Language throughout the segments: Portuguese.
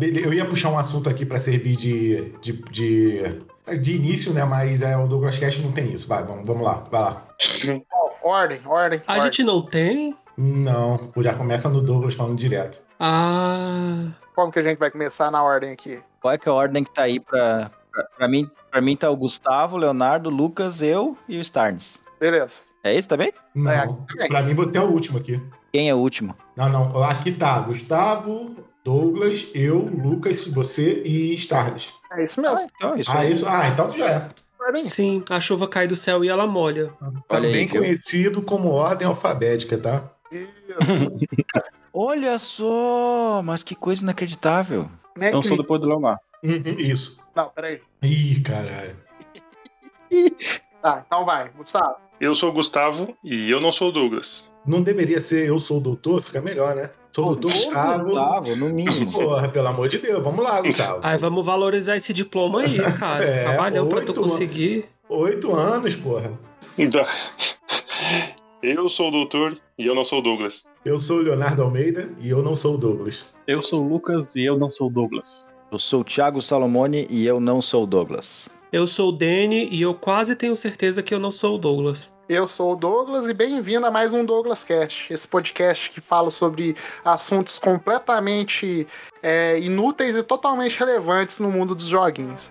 eu ia puxar um assunto aqui para servir de, de, de, de, início, né? Mas é, o Douglas Cast não tem isso. Vai, vamos, vamos lá, vai lá. ordem, ordem. A ordem. gente não tem? Não, já começa no Douglas falando direto. Ah. Como que a gente vai começar na ordem aqui? Qual é que é a ordem que tá aí pra, pra, pra mim? Pra mim tá o Gustavo, Leonardo, Lucas, eu e o Starnes. Beleza. É isso também? Não, É, pra mim você é o último aqui. Quem é o último? Não, não, aqui tá Gustavo, Douglas, eu, Lucas, você e Starles. É isso mesmo. Então, é isso Ah, aí. isso? Ah, então já é. Sim, a chuva cai do céu e ela molha. Olha aí, Também viu? conhecido como ordem alfabética, tá? Isso. Olha só, mas que coisa inacreditável. Nem Então que- sou depois do Leomar. Uhum, isso. Não, peraí. Ih, caralho. Tá, então vai. Gustavo. Eu sou o Gustavo e eu não sou o Douglas. Não deveria ser eu sou o doutor? Fica melhor, né? Sou o doutor Gustavo. Gustavo, no mínimo. Porra, pelo amor de Deus, vamos lá, Gustavo. Aí vamos valorizar esse diploma aí, cara. É, Trabalhando pra tu conseguir. Oito anos, porra. Então, eu sou o doutor e eu não sou o Douglas. Eu sou o Leonardo Almeida e eu não sou o Douglas. Eu sou o Lucas e eu não sou o Douglas. Eu sou o Thiago Salomone e eu não sou o Douglas. Eu sou o Danny e eu quase tenho certeza que eu não sou o Douglas. Eu sou o Douglas e bem-vindo a mais um Douglas Cast, esse podcast que fala sobre assuntos completamente é, inúteis e totalmente relevantes no mundo dos joguinhos.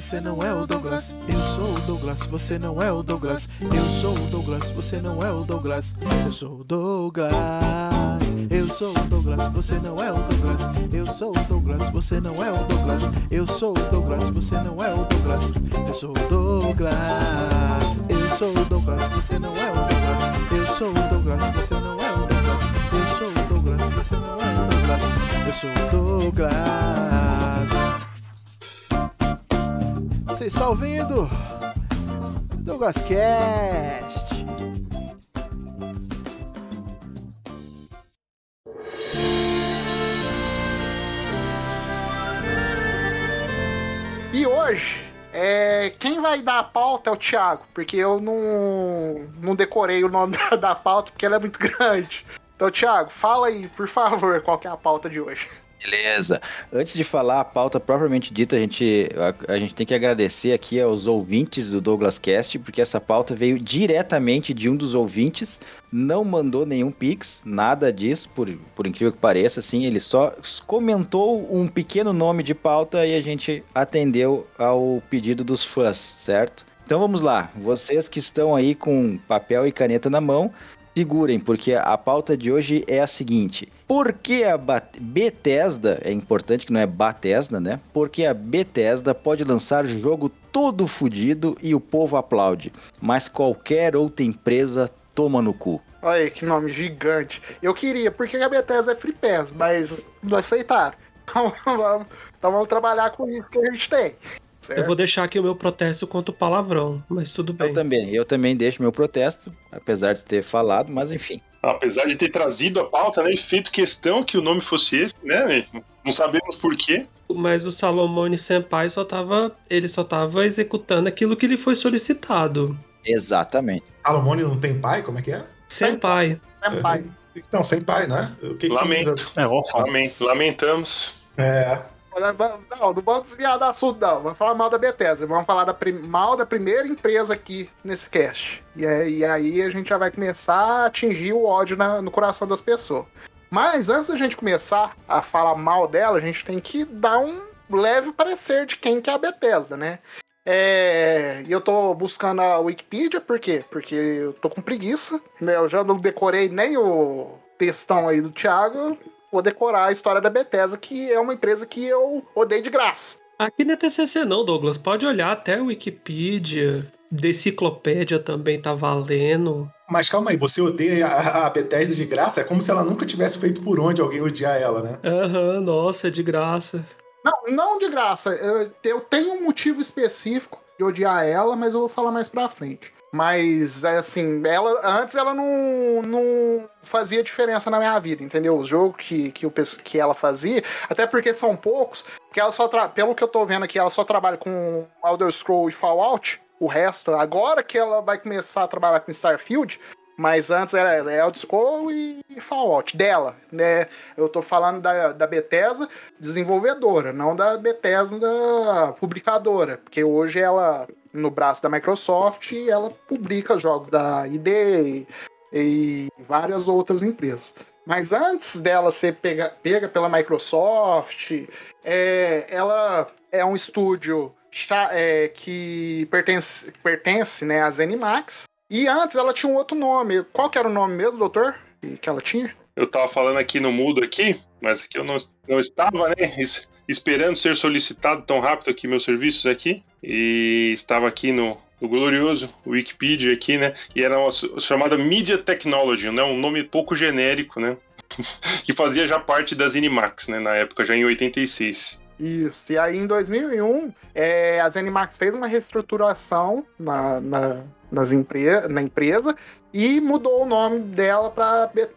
Você não é o Douglas. Eu sou o Douglas, você não é o Douglas. Eu sou o Douglas, você não é o Douglas. Eu sou o Douglas. Eu sou o Douglas, você não é o Douglas. Eu sou o Douglas, você não é o Douglas. Eu sou o Douglas, você não é o Douglas. Eu sou o Douglas. Eu sou o Douglas, você não é o Douglas. Eu sou o Douglas, você não é o Douglas. Eu sou o Douglas, você não é o Douglas. Eu sou o Douglas. Você está ouvindo? Douglas Cast. E hoje, é, quem vai dar a pauta é o Thiago, porque eu não, não decorei o nome da, da pauta, porque ela é muito grande. Então, Thiago, fala aí, por favor, qual que é a pauta de hoje. Beleza. Antes de falar a pauta propriamente dita, a gente, a, a gente tem que agradecer aqui aos ouvintes do Douglas Cast, porque essa pauta veio diretamente de um dos ouvintes, não mandou nenhum pix, nada disso, por, por incrível que pareça, assim, ele só comentou um pequeno nome de pauta e a gente atendeu ao pedido dos fãs, certo? Então vamos lá, vocês que estão aí com papel e caneta na mão, segurem, porque a pauta de hoje é a seguinte. Por que a Bethesda, é importante que não é Bethesda, né? Porque a Bethesda pode lançar jogo todo fudido e o povo aplaude, mas qualquer outra empresa toma no cu. Olha aí, que nome gigante. Eu queria, porque a Bethesda é Free Pass, mas não aceitaram. Então vamos, então vamos trabalhar com isso que a gente tem. Certo? Eu vou deixar aqui o meu protesto contra o palavrão, mas tudo bem. Eu também, eu também deixo meu protesto, apesar de ter falado, mas enfim. Apesar de ter trazido a pauta, né, e feito questão que o nome fosse esse, né? Não sabemos por quê. Mas o Salomone Senpai só tava. Ele só tava executando aquilo que lhe foi solicitado. Exatamente. Salomone não tem pai? Como é que é? Senpai. É, pai. Não, sem pai, né? O que que Lamento. É, ó, fala. Lamen- Lamentamos. É. Não, não vamos desviar do assunto, não. Vamos falar mal da Bethesda. Vamos falar da prim- mal da primeira empresa aqui nesse cast. E, aí- a gente já vai começar a atingir o ódio na- no coração das pessoas. Mas antes da gente começar a falar mal dela, a gente tem que dar um leve parecer de quem que é a Bethesda, né? É, eu tô buscando a Wikipedia, por quê? Porque eu tô com preguiça, né? Eu já não decorei nem o textão aí do Thiago, vou decorar a história da Bethesda, que é uma empresa que eu odeio de graça. Aqui não é TCC não, Douglas. Pode olhar até o Wikipedia. Deciclopédia também tá valendo. Mas calma aí, você odeia a, a Bethesda de graça? É como se ela nunca tivesse feito por onde alguém odiar ela, né? Aham, nossa, é de graça. Não, não de graça. Eu, eu tenho um motivo específico de odiar ela, mas eu vou falar mais pra frente. Mas, assim, ela antes ela não, não fazia diferença na minha vida, entendeu? Os jogos que, que, o, que ela fazia, até porque são poucos, porque ela só pelo que eu tô vendo aqui, ela só trabalha com Elder Scroll e Fallout. O resto, agora que ela vai começar a trabalhar com Starfield, mas antes era Elder Scroll e Fallout, dela, né? Eu tô falando da, da Bethesda desenvolvedora, não da Bethesda publicadora, porque hoje ela no braço da Microsoft ela publica jogos da ID e, e várias outras empresas. Mas antes dela ser pega, pega pela Microsoft, é, ela é um estúdio é, que pertence, pertence né, à Zenimax. E antes ela tinha um outro nome. Qual que era o nome mesmo, doutor? Que ela tinha? Eu tava falando aqui no mudo aqui, mas aqui eu não, não estava, né? esperando ser solicitado tão rápido aqui meus serviços aqui e estava aqui no, no glorioso Wikipedia aqui, né? E era uma chamada Media Technology, né? Um nome pouco genérico, né? que fazia já parte da Zenimax, né? Na época, já em 86. Isso. E aí, em 2001, é, a Zenimax fez uma reestruturação na, na, nas empre na empresa e mudou o nome dela para de,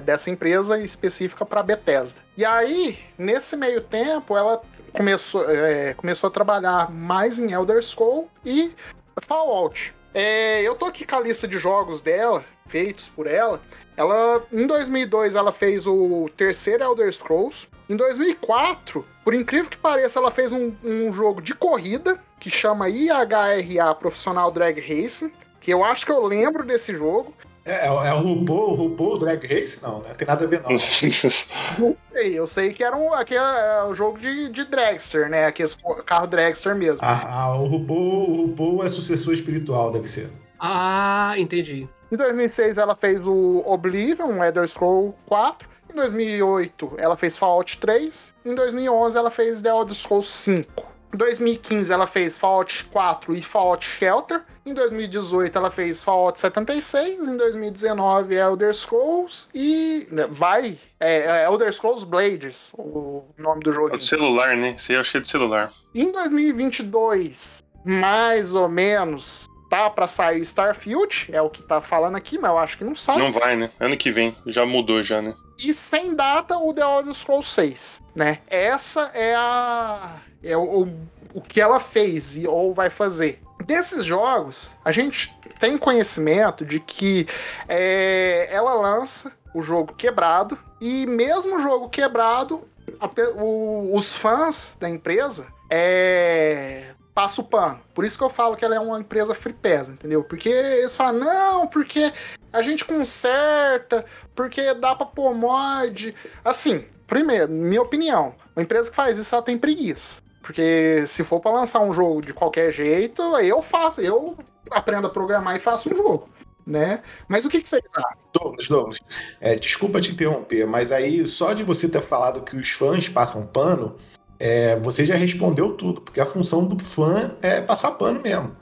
dessa empresa específica para Bethesda. E aí, nesse meio tempo, ela começou, é, começou a trabalhar mais em Elder Scrolls e Fallout. É, eu tô aqui com a lista de jogos dela, feitos por ela. Ela, em 2002, ela fez o terceiro Elder Scrolls. Em 2004, por incrível que pareça, ela fez um, um jogo de corrida que chama IHRA Profissional Drag Racing que eu acho que eu lembro desse jogo. É, é, é o RuPaul, o RuPaul Drag Race? Não, né? Tem nada a ver, não. não sei, eu sei que era um, aqui é, é o jogo de, de dragster, né? Aqueles carro dragster mesmo. Ah, ah, o, RuPaul, o RuPaul é sucessor espiritual, deve ser. Ah, entendi. Em 2006 ela fez o Oblivion, um Elder Scroll 4. Em 2008 ela fez Fallout 3. Em 2011 ela fez The Elder Scrolls 5. Em 2015 ela fez Fallout 4 e Fallout Shelter. Em 2018 ela fez Fallout 76. Em 2019 Elder Scrolls e né, vai é, é Elder Scrolls Blades, o nome do jogo. É o celular, né? Aí eu achei de celular. Em 2022, mais ou menos, tá para sair Starfield, é o que tá falando aqui, mas eu acho que não sai. Não vai, né? Ano que vem, já mudou já, né? E sem data o The Elder Scrolls 6, né? Essa é a é o, o que ela fez ou vai fazer. Desses jogos, a gente tem conhecimento de que é, ela lança o jogo quebrado e mesmo o jogo quebrado, a, o, os fãs da empresa é, passa o pano. Por isso que eu falo que ela é uma empresa free pass, entendeu? Porque eles falam, não, porque a gente conserta, porque dá pra pôr mod. Assim, primeiro, minha opinião, uma empresa que faz isso, ela tem preguiça. Porque se for para lançar um jogo de qualquer jeito, eu faço, eu aprendo a programar e faço um jogo. Né? Mas o que, que vocês acham? Douglas, Douglas, é, desculpa te interromper, mas aí só de você ter falado que os fãs passam pano, é, você já respondeu tudo, porque a função do fã é passar pano mesmo.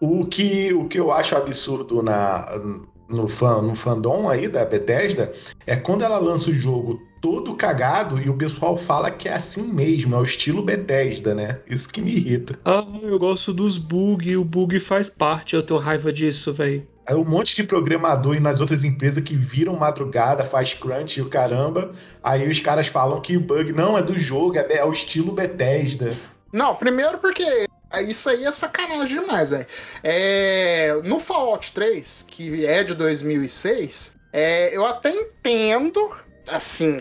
O que, o que eu acho absurdo na, no, fã, no fandom aí da Bethesda é quando ela lança o jogo todo cagado e o pessoal fala que é assim mesmo, é o estilo Bethesda, né? Isso que me irrita. Ah, eu gosto dos bug, o bug faz parte, eu tenho raiva disso, velho. É um monte de programador e nas outras empresas que viram madrugada, faz crunch e o caramba. Aí os caras falam que o bug não é do jogo, é, é o estilo Bethesda. Não, primeiro porque isso aí é sacanagem demais, velho. É, no Fallout 3, que é de 2006, é, eu até entendo assim,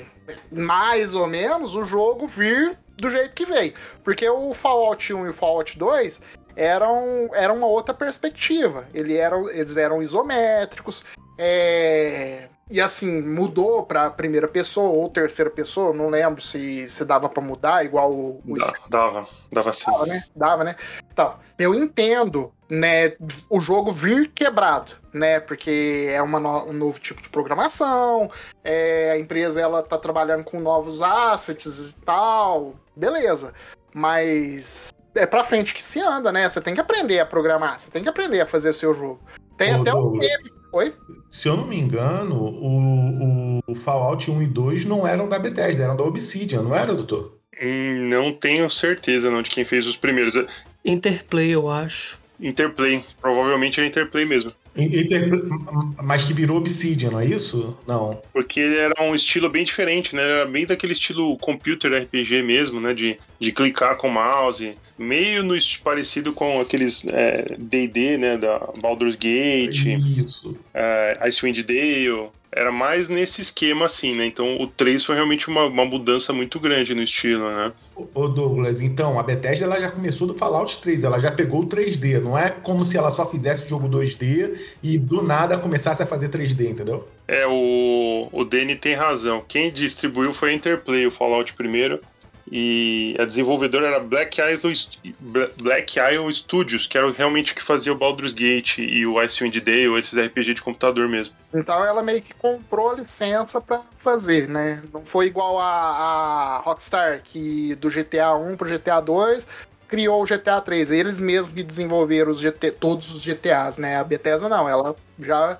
mais ou menos, o jogo vir do jeito que veio. Porque o Fallout 1 e o Fallout 2 eram, eram uma outra perspectiva. Ele eram, eles eram isométricos. É... E assim, mudou pra primeira pessoa ou terceira pessoa, não lembro se, se dava para mudar, igual o. o... Dava, dava sim. Dava, né? Dava, né? Então, eu entendo, né, o jogo vir quebrado, né? Porque é uma no, um novo tipo de programação, é, a empresa ela tá trabalhando com novos assets e tal, beleza. Mas é pra frente que se anda, né? Você tem que aprender a programar, você tem que aprender a fazer o seu jogo. Tem Ô, até um meme. Oi? Se eu não me engano, o, o, Fallout 1 e 2 não eram da Bethesda, eram da Obsidian, não era, doutor? Não tenho certeza não de quem fez os primeiros. Interplay, eu acho. Interplay. Provavelmente era Interplay mesmo. Inter- Mas que virou Obsidian, não é isso? Não. Porque ele era um estilo bem diferente, né? Era bem daquele estilo computer RPG mesmo, né? De, de clicar com o mouse. Meio no parecido com aqueles é, D&D, né? Da Baldur's Gate, Isso. é, Icewind Dale. Era mais nesse esquema assim, né? Então o 3 foi realmente uma, uma mudança muito grande no estilo, né? Ô Douglas, então, a Bethesda ela já começou do Fallout 3, ela já pegou o 3D, não é como se ela só fizesse o jogo 2D e do nada começasse a fazer 3D, entendeu? É, o, o Danny tem razão. Quem distribuiu foi a Interplay, o Fallout primeiro. E a desenvolvedora era Black Isle, Black Isle Studios, que era realmente o que fazia o Baldur's Gate e o Icewind Dale, esses RPG de computador mesmo. Então ela meio que comprou licença pra fazer, né? Não foi igual a, a Rockstar, que do GTA 1 pro GTA 2 criou o GTA 3. Eles mesmos que desenvolveram os GT, todos os GTAs, né? A Bethesda não, ela já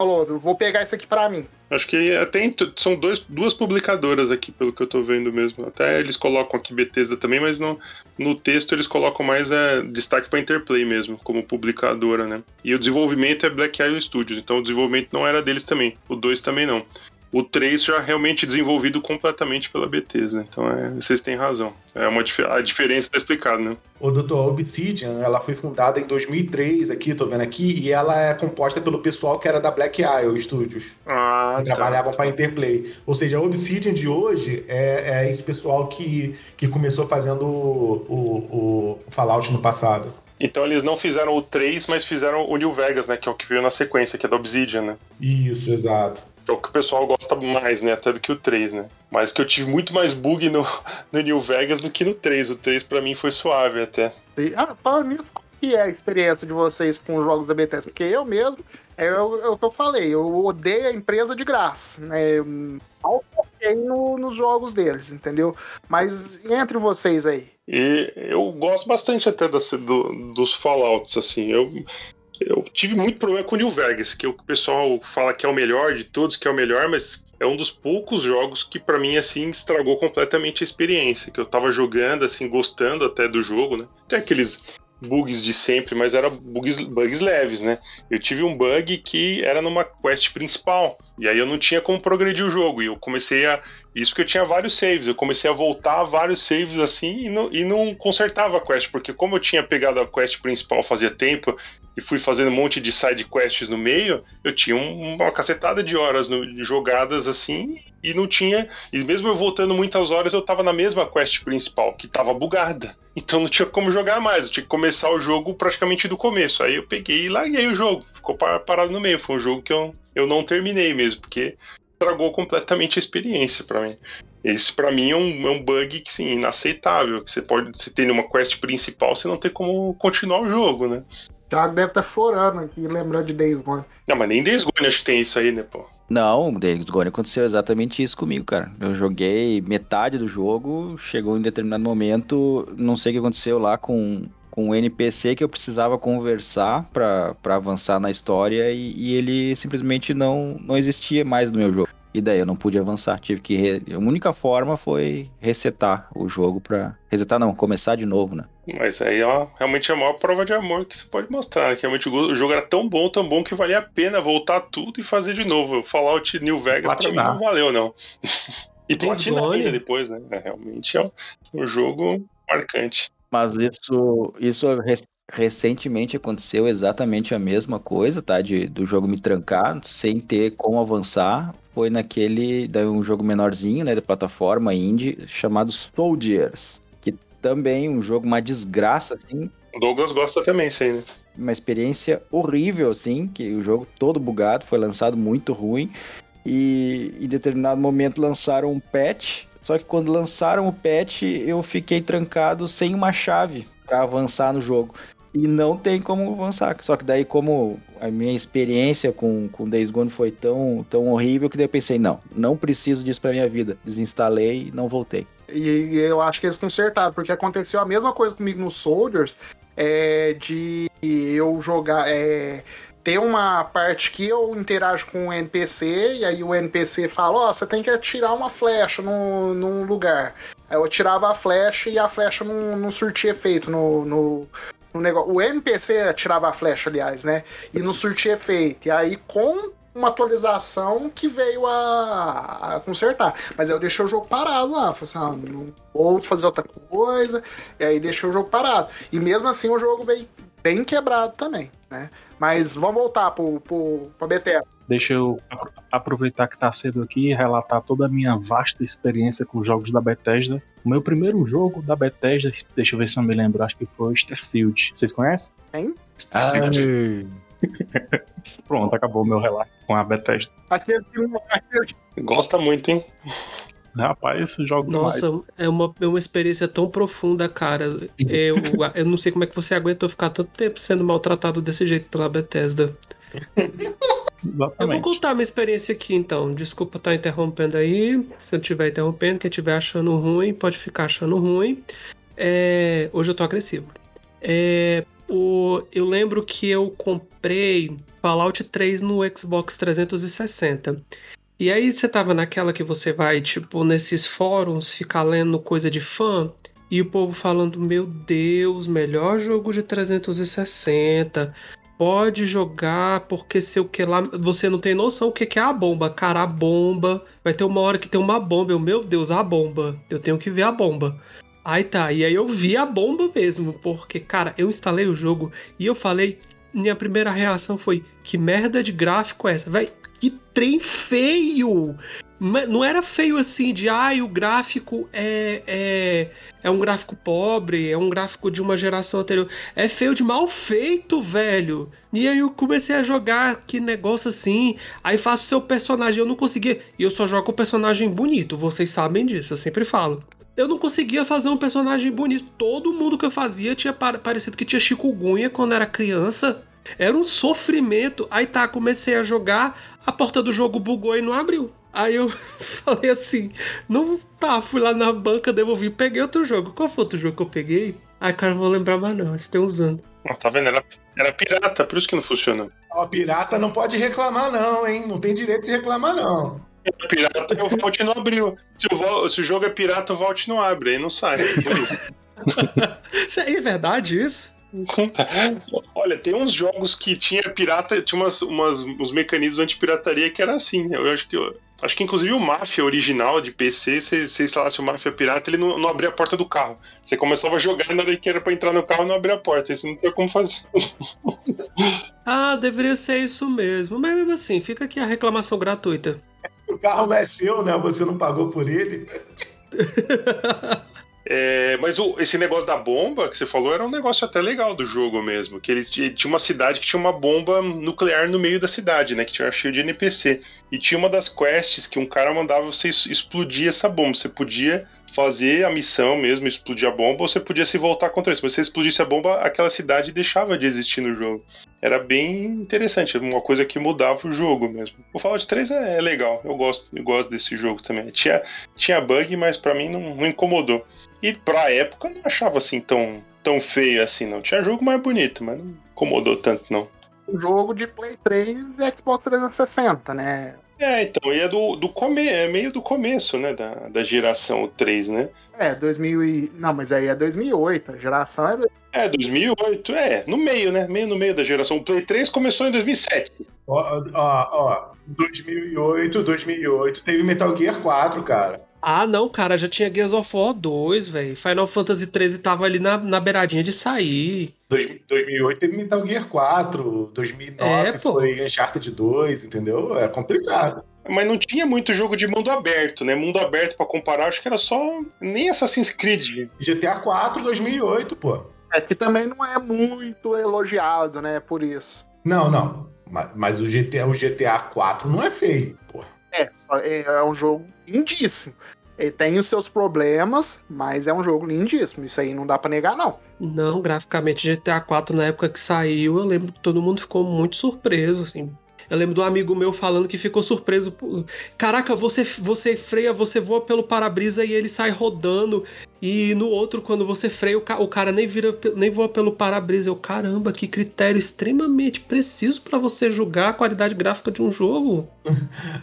falou, vou pegar isso aqui pra mim. Acho que até são dois, duas publicadoras aqui, pelo que eu tô vendo mesmo. Até eles colocam aqui Bethesda também, mas no, no texto eles colocam mais é, destaque pra Interplay mesmo, como publicadora, né? E o desenvolvimento é Black Isle Studios, então o desenvolvimento não era deles também. O 2 também não. O 3 já realmente desenvolvido completamente pela Bethesda, então é, vocês têm razão. É uma a diferença tá explicada, né? O doutor a Obsidian, ela foi fundada em 2003 aqui, tô vendo aqui, e ela é composta pelo pessoal que era da Black Isle Studios, Ah, que trabalhavam para Interplay. Ou seja, a Obsidian de hoje é, é esse pessoal que, que começou fazendo o, o, o Fallout no passado. Então eles não fizeram o 3, mas fizeram o New Vegas, né? Que é o que veio na sequência, que é da Obsidian, né? Isso, exato. É o que o pessoal gosta mais, né? Até do que o 3, né? Mas que eu tive muito mais bug no, no New Vegas do que no 3. O 3 pra mim foi suave até. E, ah, falando nisso, que é a experiência de vocês com os jogos da Bethesda? Porque eu mesmo, é, o- é o que eu falei, eu odeio a empresa de graça, né? Eu Mal foquei no- nos jogos deles, entendeu? Mas entre vocês aí, E eu gosto bastante até das- do- dos Fallouts, assim. Eu, eu tive muito problema com o New Vegas, que o pessoal fala que é o melhor de todos, que é o melhor, mas é um dos poucos jogos que pra mim, assim, estragou completamente a experiência. Que eu tava jogando, assim, gostando até do jogo, né? Tem aqueles bugs de sempre, mas eram bugs, bugs leves, né? Eu tive um bug que era numa quest principal. E aí eu não tinha como progredir o jogo. E eu comecei a. Isso porque eu tinha vários saves. Eu comecei a voltar vários saves assim e não, e não consertava a quest. Porque como eu tinha pegado a quest principal fazia tempo e fui fazendo um monte de side quests no meio, eu tinha um- uma cacetada de horas no- jogadas assim e não tinha. E mesmo eu voltando muitas horas, eu tava na mesma quest principal, que tava bugada. Então não tinha como jogar mais. Eu tinha que começar o jogo praticamente do começo. Aí eu peguei e larguei o jogo. Ficou pa- parado no meio. Foi um jogo que eu, eu não terminei mesmo, porque estragou completamente a experiência pra mim. Esse pra mim é um, é um bug que sim, inaceitável. Que você pode, você tem uma quest principal, você não tem como continuar o jogo, né? O Thiago deve estar chorando aqui, lembrando de Days Gone. Não, mas nem Days Gone acho que tem isso aí, né, pô? Não, Days Gone aconteceu exatamente isso comigo, cara. Eu joguei metade do jogo, chegou em determinado momento, não sei o que aconteceu lá com, com o NPC que eu precisava conversar pra pra avançar na história e, e ele simplesmente não, não existia mais no meu jogo. E daí eu não pude avançar, tive que. re- A única forma foi resetar o jogo pra. Resetar não, começar de novo, né? Mas aí ó, realmente é a maior prova de amor que você pode mostrar. né? Que realmente o go- o jogo era tão bom, tão bom que valia a pena voltar tudo e fazer de novo. Fallout New Vegas pra mim não valeu, não. E platinar ainda depois, né? É, realmente é um, um jogo marcante. Mas isso, isso recentemente aconteceu exatamente a mesma coisa, tá? De, do jogo me trancar sem ter como avançar. Foi naquele, daí um jogo menorzinho, né? De plataforma indie, chamado Soldiers. Que também um jogo, uma desgraça, assim. O Douglas gosta também, isso aí, né? Uma experiência horrível, assim. Que o jogo todo bugado, foi lançado muito ruim. E em determinado momento lançaram um patch. Só que quando lançaram o patch, eu fiquei trancado sem uma chave para avançar no jogo. E não tem como avançar. Só que daí, como a minha experiência com, com Days Gone foi tão, tão horrível, que daí eu pensei, não, não preciso disso pra minha vida. Desinstalei e não voltei. E eu acho que eles consertaram, porque aconteceu a mesma coisa comigo no Soldiers, é, de eu jogar. É, tem uma parte que eu interajo com o NPC, e aí o NPC fala: Ó, você tem que atirar uma flecha no, num lugar. Aí eu atirava a flecha e a flecha não, não surtia efeito no, no, no negócio. O NPC atirava a flecha, aliás, né? E não surtia efeito. E aí, com uma atualização que veio a, a consertar. Mas aí eu deixei o jogo parado lá. Falei assim, ah, não vou fazer outra coisa. E aí deixei o jogo parado. E mesmo assim o jogo veio bem quebrado também, né? Mas vamos voltar pro, pro, pra Bethesda. Deixa eu apro- aproveitar que tá cedo aqui e relatar toda a minha vasta experiência com jogos da Bethesda. O meu primeiro jogo da Bethesda, deixa eu ver se eu me lembro, acho que foi Starfield. Vocês conhecem? Ai. Pronto, acabou o meu relato com a Bethesda. Aquele, aquele, Gosta muito, hein? Rapaz, esse jogo Nossa, demais. é uma, é uma experiência tão profunda, cara. Eu, eu não sei como é que você aguentou ficar tanto tempo sendo maltratado desse jeito pela Bethesda. Eu vou Exatamente. contar minha experiência aqui, então. Desculpa estar interrompendo aí. Se eu estiver interrompendo, quem estiver achando ruim, pode ficar achando ruim. É, Hoje eu tô agressivo. É, o... Eu lembro que eu comprei Fallout 3 no Xbox 360. E aí você tava naquela que você vai, tipo, nesses fóruns, ficar lendo coisa de fã, e o povo falando, meu Deus, melhor jogo de 360. Pode jogar, porque sei o que lá. Você não tem noção o que é a bomba. Cara, a bomba. Vai ter uma hora que tem uma bomba. Eu, meu Deus, a bomba. Eu tenho que ver a bomba. Aí tá, e aí eu vi a bomba mesmo, porque, cara, eu instalei o jogo e eu falei. Minha primeira reação foi: que merda de gráfico é essa? Vai, que trem feio! Não era feio assim de, ai, o gráfico é, é, é um gráfico pobre, é um gráfico de uma geração anterior. É feio de mal feito, velho. E aí eu comecei a jogar que negócio assim. Aí faço seu personagem. Eu não conseguia. E eu só jogo o personagem bonito, vocês sabem disso, eu sempre falo. Eu não conseguia fazer um personagem bonito. Todo mundo que eu fazia tinha pa- parecido que tinha chikungunya quando era criança. Era um sofrimento. Aí tá, comecei a jogar, a porta do jogo bugou e não abriu. Aí eu falei assim, não tá, fui lá na banca, devolvi, peguei outro jogo. Qual foi outro jogo que eu peguei? Ai, cara, não vou lembrar mais não, esse tem uns anos. Ó, tá vendo? Era, era pirata, por isso que não funcionou. Ó, pirata não pode reclamar, não, hein? Não tem direito de reclamar, não. É pirata e o Vault não abriu. Se o, se o jogo é pirata, o Vault não abre, aí não sai. Por isso. Isso aí é verdade, isso? Olha, tem uns jogos que tinha pirata, tinha umas, umas, uns mecanismos anti-pirataria que era assim. Eu acho que eu- acho que inclusive o Mafia original de PC, se você instalasse o Mafia pirata, ele não, não abria a porta do carro. Você começava a jogar na hora que era pra entrar no carro não abria a porta. Isso não tinha como fazer. Ah, deveria ser isso mesmo. Mas mesmo assim, fica aqui a reclamação gratuita. O carro não é seu, né? Você não pagou por ele. É, mas o- esse negócio da bomba que você falou era um negócio até legal do jogo mesmo. Que eles tinha uma cidade que tinha uma bomba nuclear no meio da cidade, né? Que tinha cheio de NPC. E tinha uma das quests que um cara mandava você explodir essa bomba. Você podia fazer a missão mesmo, explodir a bomba, ou você podia se voltar contra isso. Mas se você explodisse a bomba, aquela cidade deixava de existir no jogo. Era bem interessante, uma coisa que mudava o jogo mesmo. O Fallout 3 é, é legal, eu gosto, eu gosto desse jogo também. Tinha, tinha bug, mas pra mim não, não incomodou. E pra época eu não achava assim tão, tão feio assim, não. Tinha jogo mais bonito, mas não incomodou tanto, não. um jogo de Play 3 e Xbox 360, né? É, então, e é do, do come, é meio do começo, né, da, da geração 3, né? É, 2000 e... Não, mas aí é 2008, a geração é... É, 2008, é, no meio, né? Meio no meio da geração. O Play 3 começou em 2007. Ó, ó, ó. 2008, 2008 teve Metal Gear 4, cara. Ah, não, cara, já tinha Gears of War 2, velho. Final Fantasy 13 tava ali na, na beiradinha de sair. Dois- 2008 teve Metal Gear 4, 2009 É, pô. foi Uncharted 2, entendeu? É complicado. Mas não tinha muito jogo de mundo aberto, né? Mundo aberto pra comparar, acho que era só. Nem Assassin's Creed. GTA 4, 2008, pô. É que também não é muito elogiado, né, por isso. Não, não. Mas, mas o, GTA, o GTA 4 não é feio, pô. É, é é um jogo lindíssimo. Ele tem os seus problemas, mas é um jogo lindíssimo. Isso aí não dá pra negar, não. Não, graficamente GTA 4 na época que saiu, eu lembro que todo mundo ficou muito surpreso, assim. Eu lembro de um amigo meu falando que ficou surpreso. por- Caraca, você, você freia, você voa pelo para-brisa e ele sai rodando. E no outro, quando você freia, o, ca- o cara nem vira, nem voa pelo para-brisa. Eu, caramba, que critério extremamente preciso pra você julgar a qualidade gráfica de um jogo.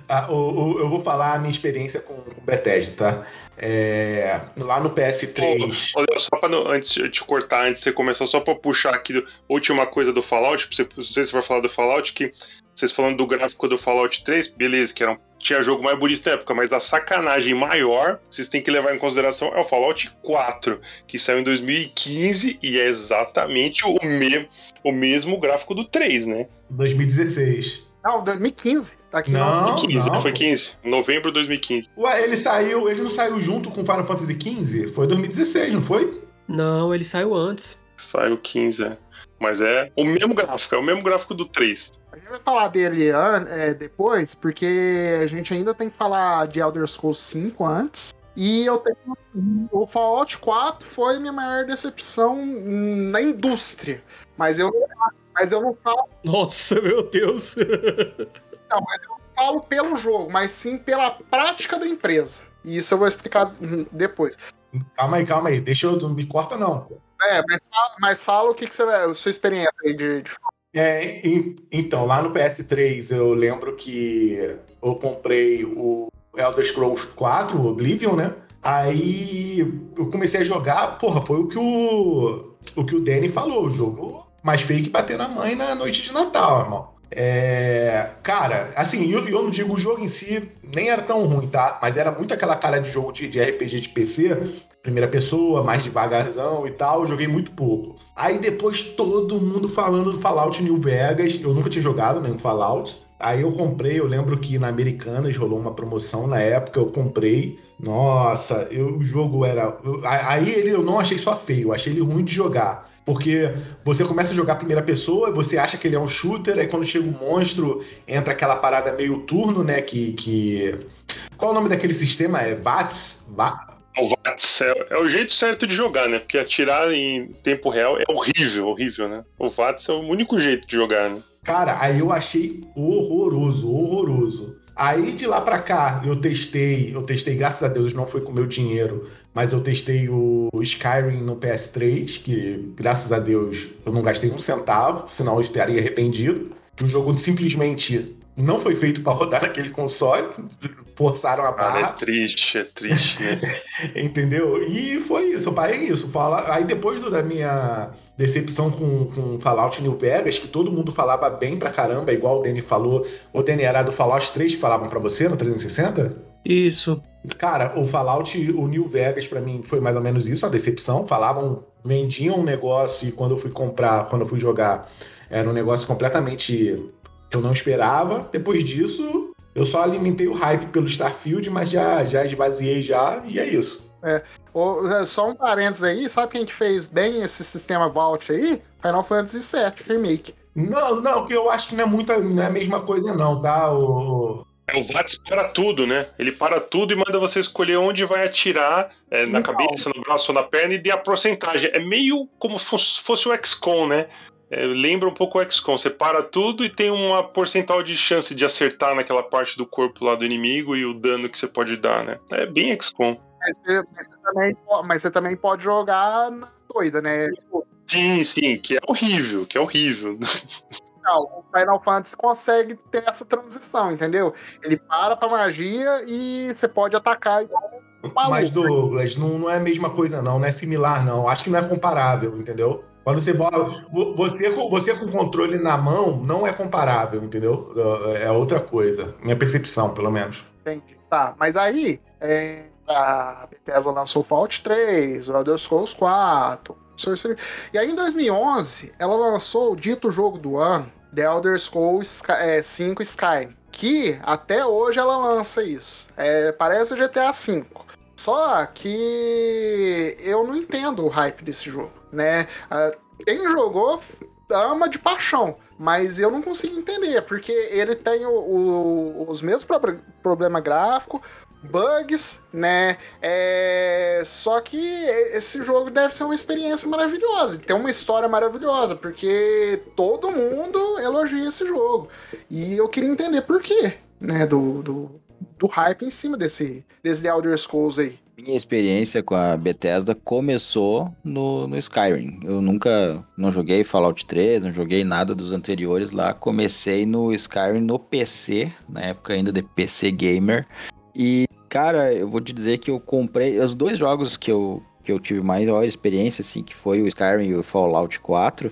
Ah, o- o- eu vou falar a minha experiência com o Bethesda, tá? É, lá no PS3. Ô, Léo, só pra não, antes de te cortar, antes de você começar, só pra puxar aqui última coisa do Fallout, pra você, não sei se você vai falar do Fallout, que vocês falando do gráfico do Fallout 3, beleza, que era um, tinha jogo mais bonito na época, mas a sacanagem maior, vocês têm que levar em consideração, é o Fallout 4, que saiu em 2015 e é exatamente o, me, o mesmo gráfico do 3, né? 2016. Não, 2015. Tá aqui Não. 15, não. foi 15, novembro de 2015. Ué, ele saiu, ele não saiu junto com Final Fantasy XV? Foi 2016, não foi? Não, ele saiu antes. Saiu 15, é. Mas é o mesmo gráfico, é o mesmo gráfico do 3. A gente vai falar dele é, depois, porque a gente ainda tem que falar de Elder Scrolls 5 antes. E eu tenho. O Fallout 4 foi minha maior decepção na indústria. Mas eu, mas eu não falo, Nossa, meu Deus. não, mas eu não falo pelo jogo, mas sim pela prática da empresa. E isso eu vou explicar depois. Calma aí, calma aí. Deixa eu. Não me corta, não. É, mas mas fala o que, que você a sua experiência aí de, de É, en- então, lá no PS3 eu lembro que eu comprei o Elder Scrolls 4, o Oblivion, né? Aí eu comecei a jogar, porra, foi o que o, o que o Danny falou, o jogo mais feio que bater na mãe na noite de Natal, irmão. É, cara, assim, eu, eu não digo o jogo em si nem era tão ruim, tá? Mas era muito aquela cara de jogo de, de RPG de PC, primeira pessoa, mais devagarzão e tal. Joguei muito pouco. Aí depois todo mundo falando do Fallout New Vegas. Eu nunca tinha jogado nenhum Fallout. Aí eu comprei, eu lembro que na Americanas rolou uma promoção na época, eu comprei. Nossa, eu- o jogo era. eu- aí ele eu não achei só feio, achei ele ruim de jogar. Porque você começa a jogar primeira pessoa, você acha que ele é um shooter, aí quando chega o monstro, entra aquela parada meio turno, né? Que. que... Qual é o nome daquele sistema? É VATS? Va- O VATS é, é o jeito certo de jogar, né? Porque atirar em tempo real é horrível, horrível, né? O VATS é o único jeito de jogar, né? Cara, aí eu achei horroroso, horroroso. Aí de lá pra cá, eu testei, eu testei, graças a Deus, não foi com meu dinheiro, mas eu testei o Skyrim no PS3, que graças a Deus eu não gastei um centavo, senão eu estaria arrependido. Que o jogo simplesmente não foi feito pra rodar naquele console, forçaram a Cara, é barra. triste, é triste, né? Entendeu? E foi isso, eu parei nisso. Fala... Aí depois do- da minha decepção com, com Fallout New Vegas, que todo mundo falava bem pra caramba, igual o Danny falou. O Danny era do Fallout 3 que falavam pra você no 360? Isso. Cara, o Fallout, o New Vegas pra mim foi mais ou menos isso, a decepção. Falavam, vendiam um negócio e quando eu fui comprar, quando eu fui jogar, era um negócio completamente que eu não esperava. Depois disso, eu só alimentei o hype pelo Starfield, mas já, já esvaziei já, e é isso. É, Só um parênteses aí, sabe quem que fez bem esse sistema Vault aí? Final Fantasy VII Remake. Não, não, que eu acho que não é muita, não é a mesma coisa não, tá? O, É, o VATS para tudo, né? Ele para tudo e manda você escolher onde vai atirar, é, na cabeça, no braço ou na perna e dê a porcentagem. É meio como se fosse o XCOM, né? É, lembra um pouco o XCOM. Você para tudo e tem uma porcentual de chance de acertar naquela parte do corpo lá do inimigo e o dano que você pode dar, né? É bem XCOM. Mas você, mas você também, mas você também pode jogar na doida, né? Sim, sim, que é horrível, que é horrível. não, o Final Fantasy consegue ter essa transição, entendeu? Ele para pra magia e você pode atacar igual um maluco. mas Douglas, não, não é a mesma coisa não, não é similar não. Acho que não é comparável, entendeu? Quando você bota, vo- você com você com controle na mão não é comparável, entendeu? É outra coisa, minha percepção, pelo menos. Entendi. Tá, mas aí é, a Bethesda lançou Fallout 3, o Elder Scrolls 4, Sorcery... E aí em 2011 ela lançou o dito jogo do ano, The Elder Scrolls Sky- é, 5 Skyrim, que até hoje ela lança isso. É, parece GTA V. Só que eu não entendo o hype desse jogo, né? Ah, Quem jogou ama de paixão, mas eu não consigo entender, porque ele tem o- o- os mesmos prob- problemas gráficos, bugs, né? É... Só que esse jogo deve ser uma experiência maravilhosa, tem uma história maravilhosa, porque todo mundo elogia esse jogo. E eu queria entender por quê, né? Do, do, do hype em cima desse, desse The Elder Scrolls aí. Minha experiência com a Bethesda começou no, no Skyrim. Eu nunca não joguei Fallout 3, não joguei nada dos anteriores lá. Comecei no Skyrim no PC, na época ainda de PC Gamer. E, cara, eu vou te dizer que eu comprei os dois jogos que eu, que eu tive maior experiência, assim, que foi o Skyrim e o Fallout 4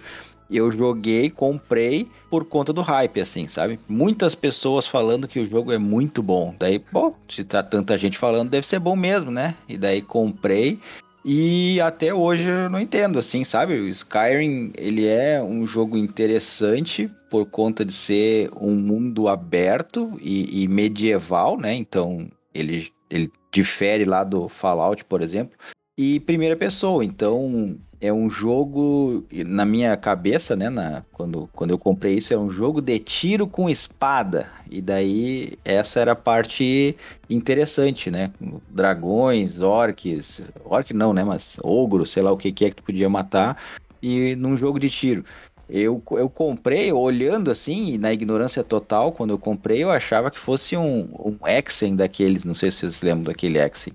eu joguei, comprei por conta do hype, assim, sabe? Muitas pessoas falando que o jogo é muito bom. Daí, pô, se tá tanta gente falando, deve ser bom mesmo, né? E daí comprei. E até hoje eu não entendo, assim, sabe? O Skyrim, ele é um jogo interessante por conta de ser um mundo aberto e, e medieval, né? Então, ele, ele difere lá do Fallout, por exemplo. E primeira pessoa, então é um jogo, na minha cabeça, né, na, quando, quando eu comprei isso, é um jogo de tiro com espada. E daí essa era a parte interessante, né? Dragões, orques, orc não, né, mas ogro, sei lá o que, que é que tu podia matar, e num jogo de tiro. Eu, eu comprei, olhando assim, na ignorância total, quando eu comprei, eu achava que fosse um, um Exen daqueles, não sei se vocês lembram daquele Exen.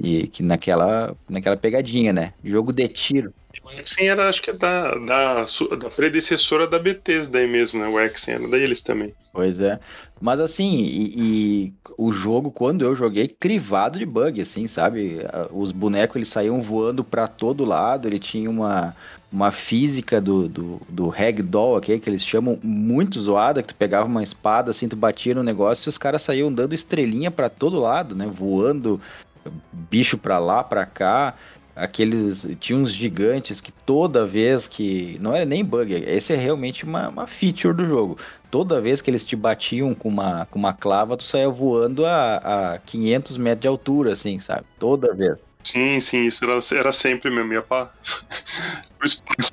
E que naquela, naquela pegadinha, né? Jogo de tiro. Exen era, acho que é da, da, da predecessora da Bethesda aí mesmo, né? O Exen era deles também. Pois é. Mas assim, e, e, o jogo, quando eu joguei, crivado de bug, assim, sabe? Os bonecos eles saíam voando para todo lado, ele tinha uma, uma física do, do, do ragdoll aqui, que eles chamam muito zoada, que tu pegava uma espada, assim, tu batia no negócio e os caras saíam dando estrelinha para todo lado, né? Voando bicho pra lá, pra cá aqueles. Tinha uns gigantes que toda vez que. Não era nem bug, esse é realmente uma, uma feature do jogo. Toda vez que eles te batiam com uma, com uma clava, tu saia voando a, a 500 metros de altura, assim, sabe? Toda vez. Sim, sim, isso era, era sempre mesmo, ia pra... pro espaço.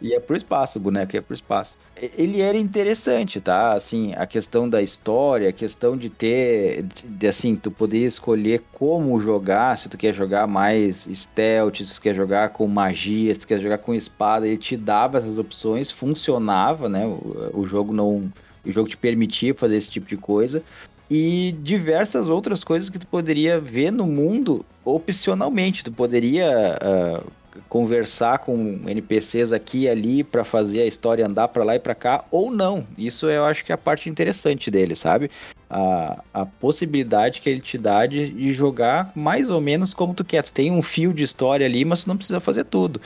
Ia pro espaço, o boneco ia pro espaço. Ele era interessante, tá? Assim, a questão da história, a questão de ter, de, assim, tu poder escolher como jogar, se tu quer jogar mais stealth, se tu quer jogar com magia, se tu quer jogar com espada, ele te dava essas opções, funcionava, né? O, o jogo não... O jogo te permitia fazer esse tipo de coisa e diversas outras coisas que tu poderia ver no mundo opcionalmente. Tu poderia uh, conversar com NPCs aqui e ali para fazer a história andar para lá e para cá, ou não. Isso eu acho que é a parte interessante dele, sabe? A, a possibilidade que ele te dá de, de jogar mais ou menos como tu quer. Tu tem um fio de história ali, mas tu não precisa fazer tudo.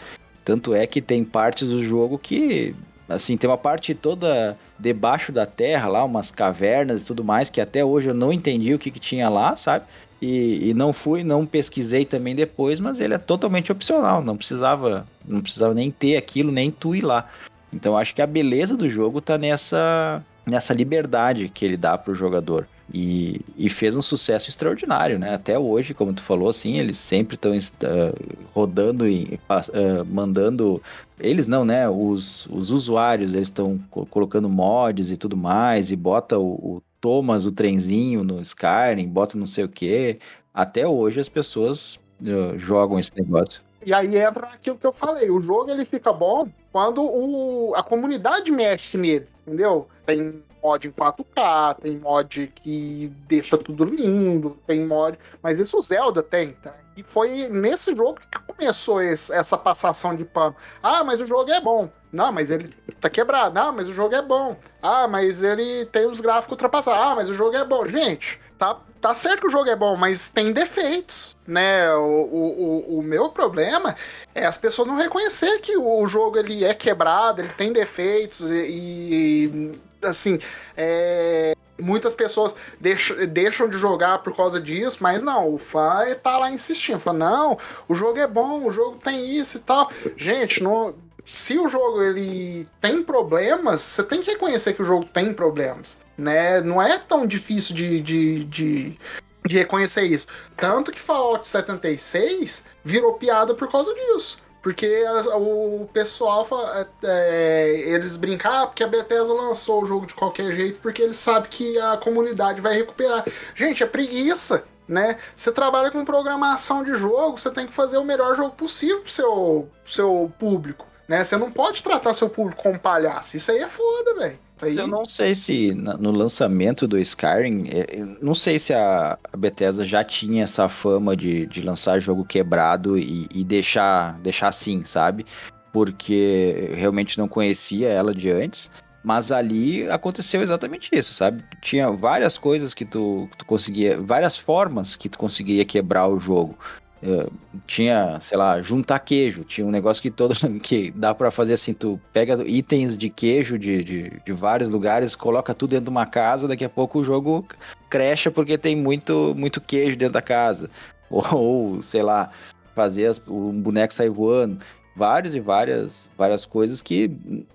Tanto é que tem partes do jogo que Assim, tem uma parte toda debaixo da terra lá, umas cavernas e tudo mais, que até hoje eu não entendi o que, que tinha lá, sabe? E, e, não fui, não pesquisei também depois, mas ele é totalmente opcional, não precisava, não precisava nem ter aquilo, nem tu ir lá. Então acho que a beleza do jogo tá nessa, nessa liberdade que ele dá pro jogador. E, e, fez um sucesso extraordinário, né? Até hoje, como tu falou, assim, eles sempre estão uh, rodando e uh, mandando. Eles não, né? Os, os usuários, eles estão co colocando mods e tudo mais, e bota o, o, Thomas, o trenzinho no Skyrim, bota não sei o que. Até hoje as pessoas uh, jogam esse negócio. E aí entra aquilo que eu falei, o jogo ele fica bom quando o, a comunidade mexe nele, entendeu? Tem mod em 4K, tem mod que deixa tudo lindo, tem mod. Mas isso o Zelda tem, tá? E foi nesse jogo que começou esse, essa passação de pano. Ah, mas o jogo é bom. Não, mas ele tá quebrado. Ah, mas o jogo é bom. Ah, mas ele tem os gráficos ultrapassados. Ah, mas o jogo é bom. Gente, tá, tá certo que o jogo é bom, mas tem defeitos, né? O, o, o, meu problema é as pessoas não reconhecer que o jogo ele é quebrado, ele tem defeitos e, e assim, é, muitas pessoas deixam, deixam de jogar por causa disso, mas não, o fã tá lá insistindo, fala, não, o jogo é bom, o jogo tem isso e tal. Gente, não, se o jogo ele tem problemas, você tem que reconhecer que o jogo tem problemas, né? Não é tão difícil de, de, de, de reconhecer isso. Tanto que Fallout 76 virou piada por causa disso. Porque o pessoal, é, é, eles brincam, ah, porque a Bethesda lançou o jogo de qualquer jeito, porque eles sabem que a comunidade vai recuperar. Gente, é preguiça. né? Você trabalha com programação de jogo, você tem que fazer o melhor jogo possível pro seu, pro seu público, né? Você não pode tratar seu público como palhaço. Isso aí é foda, velho. Aí... Eu não sei se no lançamento do Skyrim, é, eu não sei se a Bethesda já tinha essa fama de, de lançar jogo quebrado e, e deixar, deixar assim, sabe? Porque realmente não conhecia ela de antes. Mas ali aconteceu exatamente isso, sabe? Tinha várias coisas que tu, tu conseguia, várias formas que tu conseguia quebrar o jogo. Eh, tinha, sei lá, juntar queijo. Tinha um negócio que todo que dá pra fazer assim, tu pega itens de queijo de, de, de vários lugares, coloca tudo dentro de uma casa, daqui a pouco o jogo crecha porque tem muito muito queijo dentro da casa. Ou, ou, sei lá, fazer as- o boneco sair voando. Vários e várias várias coisas que,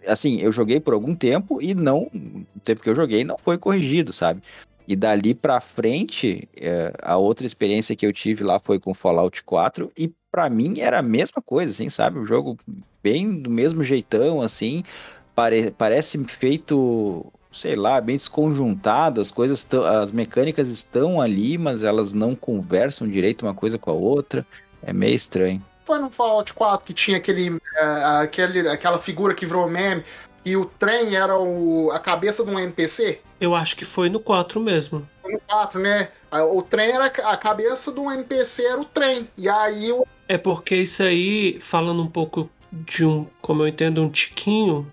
assim, eu joguei por algum tempo e não, o tempo que eu joguei não foi corrigido, sabe? E dali pra frente, é, a outra experiência que eu tive lá foi com Fallout 4 e pra mim era a mesma coisa, assim, sabe? O jogo bem do mesmo jeitão, assim, pare- parece feito, sei lá, bem desconjuntado, as coisas, as mecânicas estão ali, mas elas não conversam direito uma coisa com a outra. É meio estranho. Foi no Fallout 4 que tinha aquele, é, aquele aquela figura que virou meme e o trem era o, a cabeça de um NPC? Eu acho que foi no 4 mesmo. Foi no 4, né? O trem era a cabeça um NPC era o trem. E aí o É porque isso aí, falando um pouco de um, como eu entendo, um tiquinho,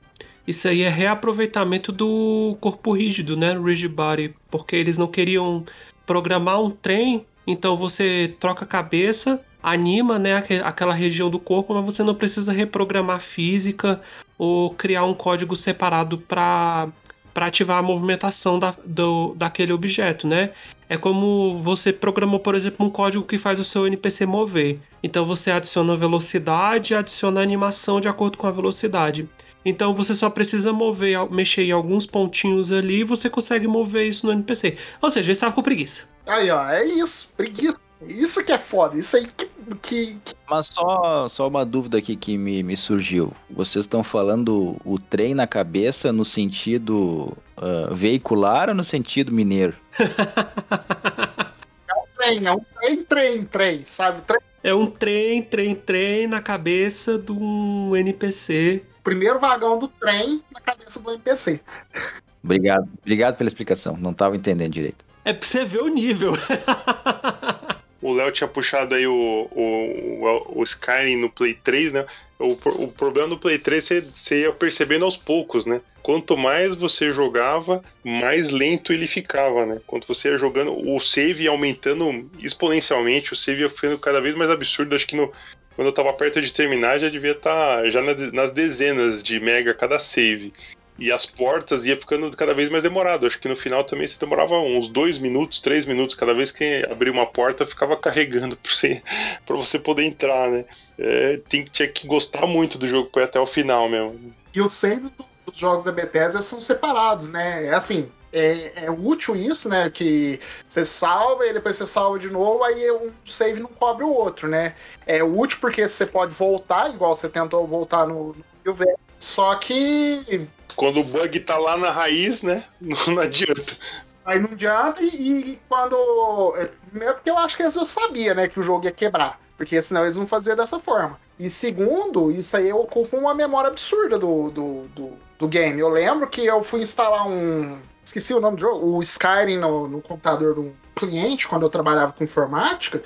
isso aí é reaproveitamento do corpo rígido, né? Rigid body. Porque eles não queriam programar um trem, então você troca a cabeça, anima, né, aque- aquela região do corpo, mas você não precisa reprogramar física ou criar um código separado para para ativar a movimentação da, do, daquele objeto, né? É como você programou, por exemplo, um código que faz o seu NPC mover. Então você adiciona velocidade adiciona animação de acordo com a velocidade. Então você só precisa mover, mexer em alguns pontinhos ali e você consegue mover isso no NPC. Ou seja, ele estava com preguiça. Aí, ó, é isso. Preguiça. Isso que é foda. Isso aí que. que, que- Mas só, só uma dúvida aqui que me, me surgiu. Vocês estão falando o trem na cabeça no sentido ah, veicular ou no sentido mineiro? trem, é um trem, trem, trem, sabe? Trem. É um trem, trem, trem na cabeça de um NPC. Primeiro vagão do trem na cabeça do NPC. Obrigado, obrigado pela explicação. Não estava entendendo direito. É pra você ver o nível. O Léo tinha puxado aí o, o, o, Skyrim no Play 3, né? O, o problema do Play 3 você, você ia percebendo aos poucos, né? Quanto mais você jogava, mais lento ele ficava, né? Quanto você ia jogando, o save ia aumentando exponencialmente, o save ia ficando cada vez mais absurdo. Acho que no, quando eu tava perto de terminar, já devia estar já na- nas dezenas de mega cada save. E as portas ia ficando cada vez mais demorado. Acho que no final também você demorava uns dois minutos, três minutos. Cada vez que abria uma porta, ficava carregando pra você, pra você poder entrar, né? É, tem, tinha que gostar muito do jogo pra ir até o final mesmo. E os saves do- dos jogos da Bethesda são separados, né? É assim, é, é útil isso, né? Que você salva e depois você salva de novo, aí um save não cobre o outro, né? É útil porque você pode voltar, igual você tentou voltar no, no Rio. Só que Quando o bug tá lá na raiz, né? Não, adianta. aí não adianta e, quando. é, Primeiro porque eu acho que eles sabiam, né, que o jogo ia quebrar. Porque senão eles não faziam dessa forma. E segundo, isso aí ocupa uma memória absurda do, do, do, do game. Eu lembro que eu fui instalar um. Esqueci o nome do jogo, o Skyrim no, no computador de um cliente, quando eu trabalhava com informática.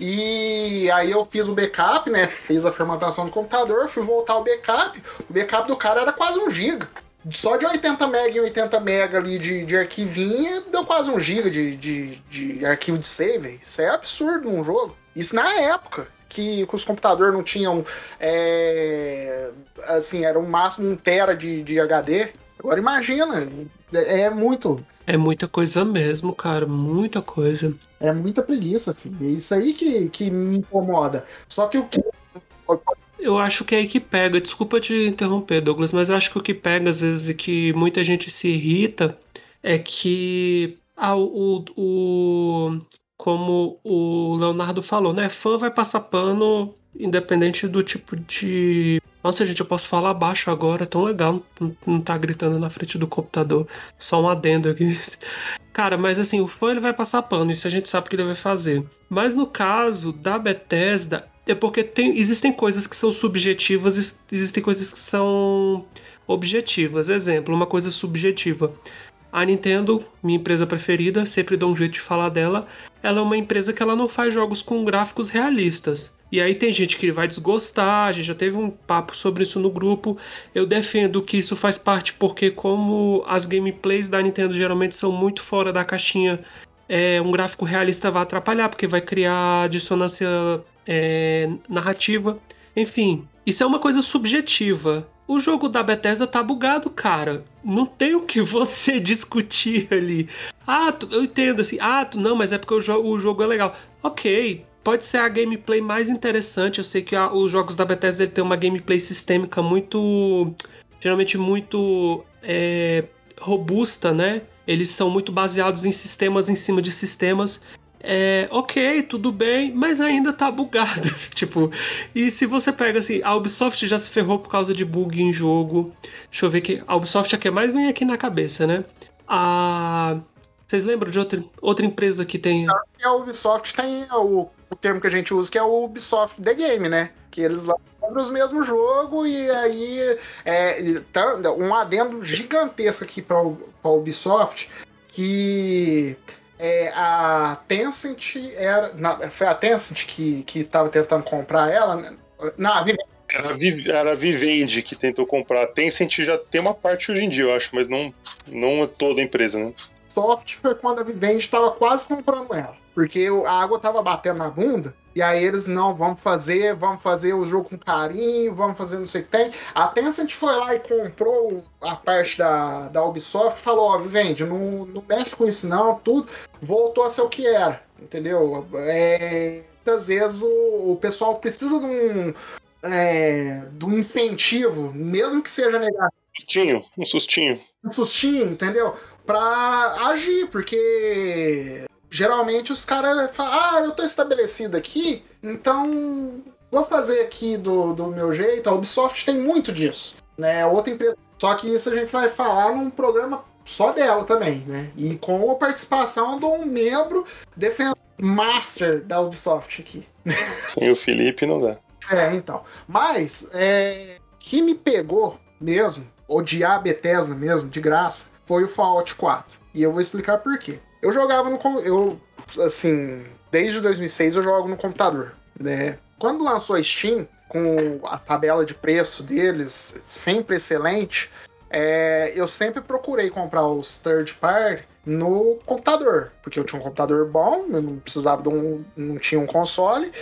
E aí eu fiz o backup, né? Fiz a formatação do computador, fui voltar o backup. O backup do cara era quase um giga. Só de 80 mega em 80 mega ali de, de arquivinha, deu quase um giga de, de, de arquivo de save. Isso é absurdo num jogo. Isso na época que, que os computadores não tinham. é, assim, era o máximo um tera de, de HD. Agora imagina, é, é muito. É muita coisa mesmo, cara. Muita coisa. É muita preguiça, filho. É isso aí que, que me incomoda. Só que o que. Eu acho que é aí que pega. Desculpa te interromper, Douglas, mas eu acho que o que pega, às vezes, e que muita gente se irrita é que. Ah, o, o, como o Leonardo falou, né? Fã vai passar pano independente do tipo de Nossa, gente, eu posso falar baixo agora, é tão legal não, não tá gritando na frente do computador. Só um adendo aqui. Cara, mas assim, o fã ele vai passar pano, isso a gente sabe que ele vai fazer. Mas no caso da Bethesda, é porque tem, existem coisas que são subjetivas, existem coisas que são objetivas. Exemplo, uma coisa subjetiva. A Nintendo, minha empresa preferida, sempre dou um jeito de falar dela. Ela é uma empresa que ela não faz jogos com gráficos realistas. E aí tem gente que vai desgostar, a gente já teve um papo sobre isso no grupo. Eu defendo que isso faz parte porque como as gameplays da Nintendo geralmente são muito fora da caixinha, é, um gráfico realista vai atrapalhar, porque vai criar dissonância é, narrativa. Enfim, isso é uma coisa subjetiva. O jogo da Bethesda tá bugado, cara. Não tem o que você discutir ali. Ah, eu entendo assim. Ah, não, mas é porque o, jo o jogo é legal. Ok, pode ser a gameplay mais interessante. Eu sei que a, os jogos da Bethesda ele tem uma gameplay sistêmica muito. geralmente muito. É, robusta, né? Eles são muito baseados em sistemas em cima de sistemas. É, ok, tudo bem, mas ainda tá bugado. tipo, e se você pega assim, a Ubisoft já se ferrou por causa de bug em jogo. Deixa eu ver que a Ubisoft é que mais vem aqui na cabeça, né? A. Vocês lembram de outra, outra empresa que tem. A Ubisoft tem o, o termo que a gente usa, que é o Ubisoft The Game, né? Que eles lá os mesmos jogo e aí é, tá, um adendo gigantesco aqui para a Ubisoft que é, a Tencent era. Na, foi a Tencent que, que tava tentando comprar ela. Né? Não, a Vivendi. Era, a era a Vivendi que tentou comprar. A Tencent já tem uma parte hoje em dia, eu acho, mas não, não é toda a empresa, né? Soft foi quando a Vivendi estava quase comprando ela. Porque a água tava batendo na bunda e aí eles, não, vamos fazer, vamos fazer o jogo com carinho, vamos fazer não sei o que tem. A Tencent foi lá e comprou a parte da, da Ubisoft falou, ó, Vivendi, não, não mexe com isso não, tudo. Voltou a ser o que era, entendeu? É, muitas vezes o, o pessoal precisa de um, é, de um incentivo, mesmo que seja negativo. Sustinho, um sustinho. Um sustinho, entendeu? Pra agir, porque geralmente os caras falam, ah, eu tô estabelecido aqui, então vou fazer aqui do, do meu jeito. A Ubisoft tem muito disso, né? Outra empresa. Só que isso a gente vai falar num programa só dela também, né? E com a participação de um membro defensor master da Ubisoft aqui. Sem o Felipe não dá. É, então. Mas, é, que me pegou mesmo, odiar a Bethesda mesmo, de graça, foi o Fallout 4. E eu vou explicar por quê. Eu jogava no. Eu, assim, desde 2006 eu jogo no computador, né? Quando lançou a Steam, com a tabela de preço deles sempre excelente, é, eu sempre procurei comprar os third party no computador, porque eu tinha um computador bom, eu não precisava de um, não tinha um console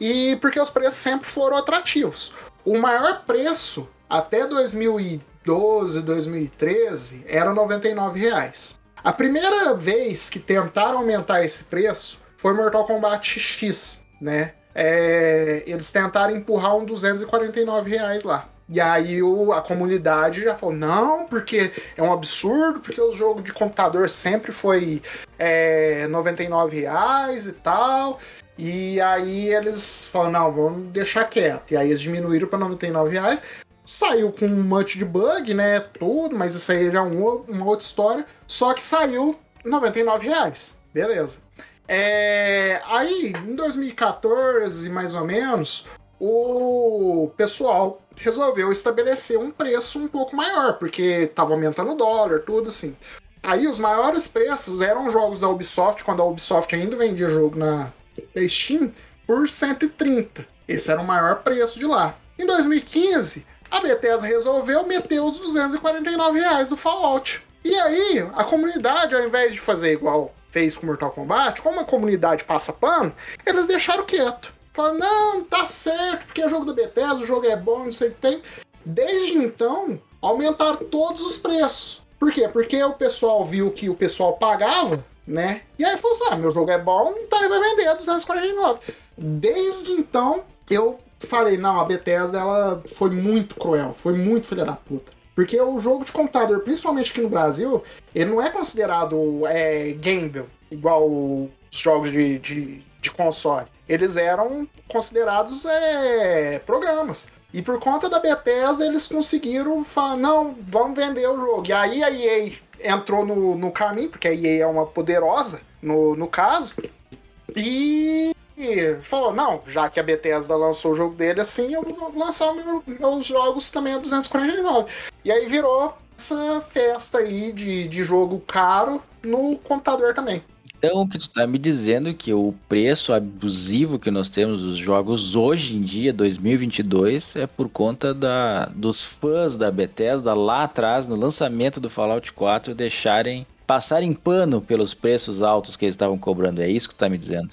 e porque os preços sempre foram atrativos. O maior preço até 2012, 2013 era 99 reais. A primeira vez que tentaram aumentar esse preço foi Mortal Kombat X, né? É, eles tentaram empurrar um 249 reais lá. E aí o, a comunidade já falou, não, porque é um absurdo, porque o jogo de computador sempre foi é, 99 reais e tal. E aí eles falaram, não, vamos deixar quieto. E aí eles diminuíram para 99 reais. Saiu com um monte de bug, né? Tudo, mas isso aí já é um, uma outra história. Só que saiu 99 reais. Beleza. É, aí, em 2014, mais ou menos, o pessoal resolveu estabelecer um preço um pouco maior, porque estava aumentando o dólar, tudo assim. Aí os maiores preços eram jogos da Ubisoft, quando a Ubisoft ainda vendia jogo na Steam, por 130. Esse era o maior preço de lá. Em 2015, a Bethesda resolveu meter os 249 reais do Fallout. E aí, a comunidade, ao invés de fazer igual fez com Mortal Kombat, como a comunidade passa pano, eles deixaram quieto. Falaram, não, tá certo, porque é jogo da Bethesda, o jogo é bom, não sei o que tem. Desde então, aumentaram todos os preços. Por quê? Porque o pessoal viu que o pessoal pagava, né? E aí falou assim: ah, meu jogo é bom, então vai vender 249. Desde então, eu falei, não, a Bethesda ela foi muito cruel, foi muito filha da puta. Porque o jogo de computador, principalmente aqui no Brasil, ele não é considerado é, gamble, igual os jogos de, de, de console. Eles eram considerados é, programas. E por conta da Bethesda, eles conseguiram falar, não, vamos vender o jogo. E aí a EA entrou no, no caminho, porque a EA é uma poderosa no, no caso, e falou, não, já que a Bethesda lançou o jogo dele assim, eu vou lançar meu, meus jogos também a 249. E aí virou essa festa aí de, de jogo caro no computador também. Então, que tu tá me dizendo que o preço abusivo que nós temos dos jogos hoje em dia, 2022, é por conta da, dos fãs da Bethesda lá atrás, no lançamento do Fallout 4, deixarem passarem pano pelos preços altos que eles estavam cobrando. É isso que tu tá me dizendo?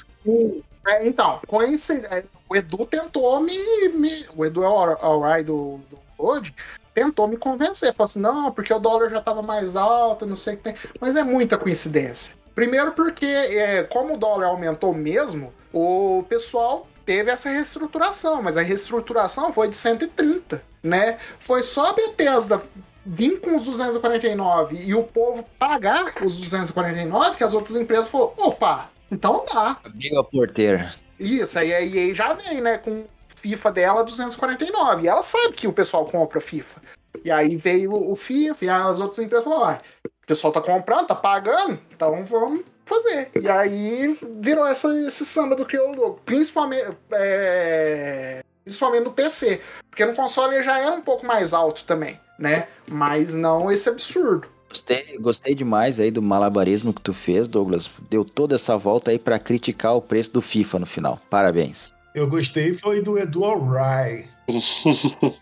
É, então, esse, é, o Edu tentou me, me O Edu é o Alright do, do Load, tentou me convencer. Falou assim: não, porque o dólar já tava mais alto, não sei o que tem. Mas é muita coincidência. Primeiro porque, é, como o dólar aumentou mesmo, o pessoal teve essa reestruturação, mas a reestruturação foi de 130, né? Foi só a Bethesda vir com os 249 e o povo pagar os 249 que as outras empresas falaram, opa, então dá. Liga porteiro. Isso, aí a EA já vem, né, com FIFA dela 249. E ela sabe que o pessoal compra FIFA. E aí veio o FIFA e as outras empresas falaram, o pessoal tá comprando, tá pagando, então vamos fazer. E aí virou essa, esse samba do crioulo louco. Principalmente, é, principalmente no PC. Porque no console já era um pouco mais alto também, né? Mas não esse absurdo. Gostei, gostei demais aí do malabarismo que tu fez, Douglas. Deu toda essa volta aí para criticar o preço do FIFA no final. Parabéns. Eu gostei foi do Edu Alray.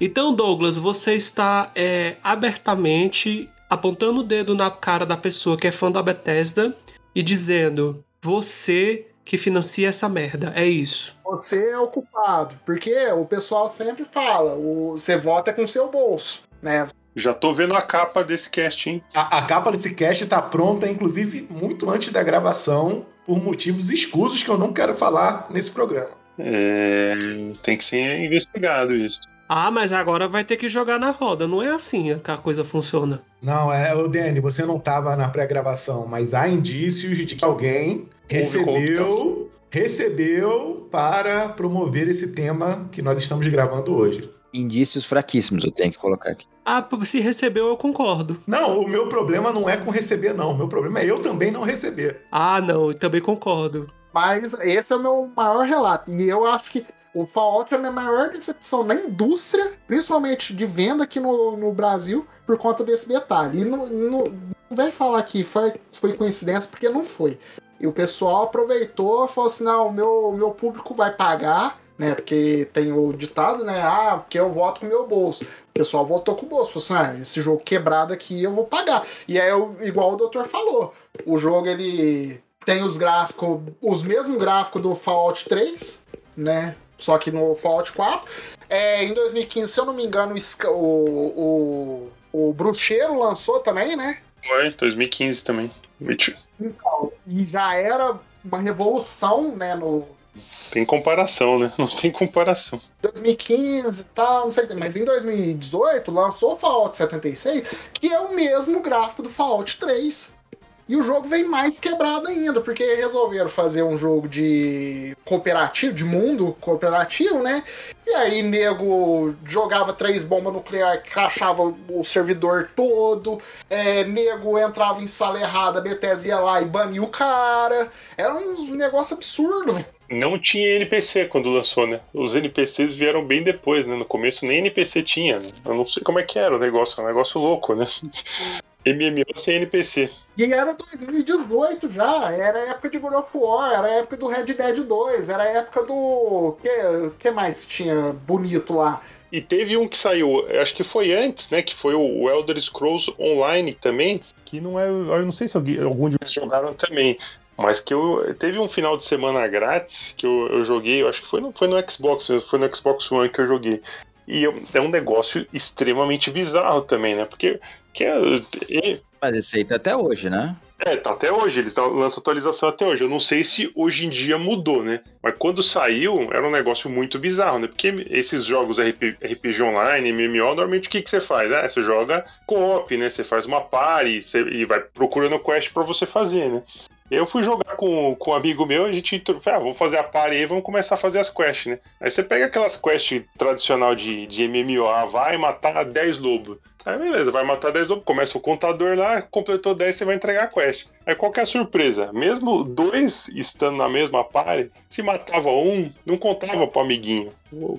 então, Douglas, você está é, abertamente apontando o dedo na cara da pessoa que é fã da Bethesda e dizendo: você que financia essa merda, é isso. Você é o culpado, porque o pessoal sempre fala: o, você vota com seu bolso, né? Já tô vendo a capa desse cast, hein? A, a, capa desse cast tá pronta, inclusive, muito antes da gravação, por motivos escusos que eu não quero falar nesse programa. É, tem que ser investigado isso. Ah, mas agora vai ter que jogar na roda. Não é assim que a coisa funciona. Não, é, o Danny, você não estava na pré-gravação, mas há indícios de que alguém recebeu, recebeu para promover esse tema que nós estamos gravando hoje. Indícios fraquíssimos, eu tenho que colocar aqui. Ah, se recebeu, eu concordo. Não, o meu problema não é com receber, não. O meu problema é eu também não receber. Ah, não, eu também concordo. Mas esse é o meu maior relato. E eu acho que o Fallout é a minha maior decepção na indústria, principalmente de venda aqui no, no Brasil, por conta desse detalhe. E não, não, não vem falar que foi, foi coincidência, porque não foi. E o pessoal aproveitou e falou assim: não, o meu, meu público vai pagar, né? Porque tem o ditado, né? Ah, porque eu voto com o meu bolso. O pessoal votou com o bolso. Falou assim: ah, esse jogo quebrado aqui eu vou pagar. E aí, igual o doutor falou, o jogo ele tem os gráficos, os mesmos gráficos do Fallout 3, né? só que no Fallout 4. É, em 2015, se eu não me engano, o, o, o Bruxeiro lançou também, né? Foi, 2015 também. Então, e já era uma revolução, né, no... Tem comparação, né? Não tem comparação. 2015 e tal, não sei, mas em 2018 lançou o Fallout 76, que é o mesmo gráfico do Fallout 3. E o jogo vem mais quebrado ainda, porque resolveram fazer um jogo de cooperativo, de mundo cooperativo, né? E aí, nego jogava três bombas nucleares, crachava o servidor todo, é, nego entrava em sala errada, a Bethesda ia lá e bania o cara. Era um negócio absurdo, velho. Não tinha NPC quando lançou, né? Os NPCs vieram bem depois, né? No começo nem NPC tinha. Né? Eu não sei como é que era o negócio, é um negócio louco, né? MMO sem NPC. E era 2018 já, era a época de God of War, era a época do Red Dead 2, era a época do. que, que mais tinha bonito lá? E teve um que saiu, acho que foi antes, né? Que foi o Elder Scrolls Online também. Que não é. Eu não sei se algum de vocês jogaram também. Mas que eu. Teve um final de semana grátis que eu, eu joguei, eu acho que foi no, foi no Xbox, foi no Xbox One que eu joguei. E é um negócio extremamente bizarro também, né? Porque. Que, é, Mas esse aí tá até hoje, né? É, tá até hoje, eles lançam atualização até hoje. Eu não sei se hoje em dia mudou, né? Mas quando saiu, era um negócio muito bizarro, né? Porque esses jogos RPG online, MMO, normalmente o que, que você faz? Ah, você joga co-op, né? Você faz uma party você, e vai procurando quest para você fazer, né? Eu fui jogar com, com um amigo meu, a gente entrou, ah, vamos fazer a party aí, vamos começar a fazer as quests, né? Aí você pega aquelas quests tradicional de, de MMO, ah, vai matar 10 lobos. Aí beleza, vai matar 10 lobos, começa o contador lá, completou 10, você vai entregar a quest. Aí qual que é a surpresa? Mesmo dois estando na mesma party, se matava um, não contava pro amiguinho.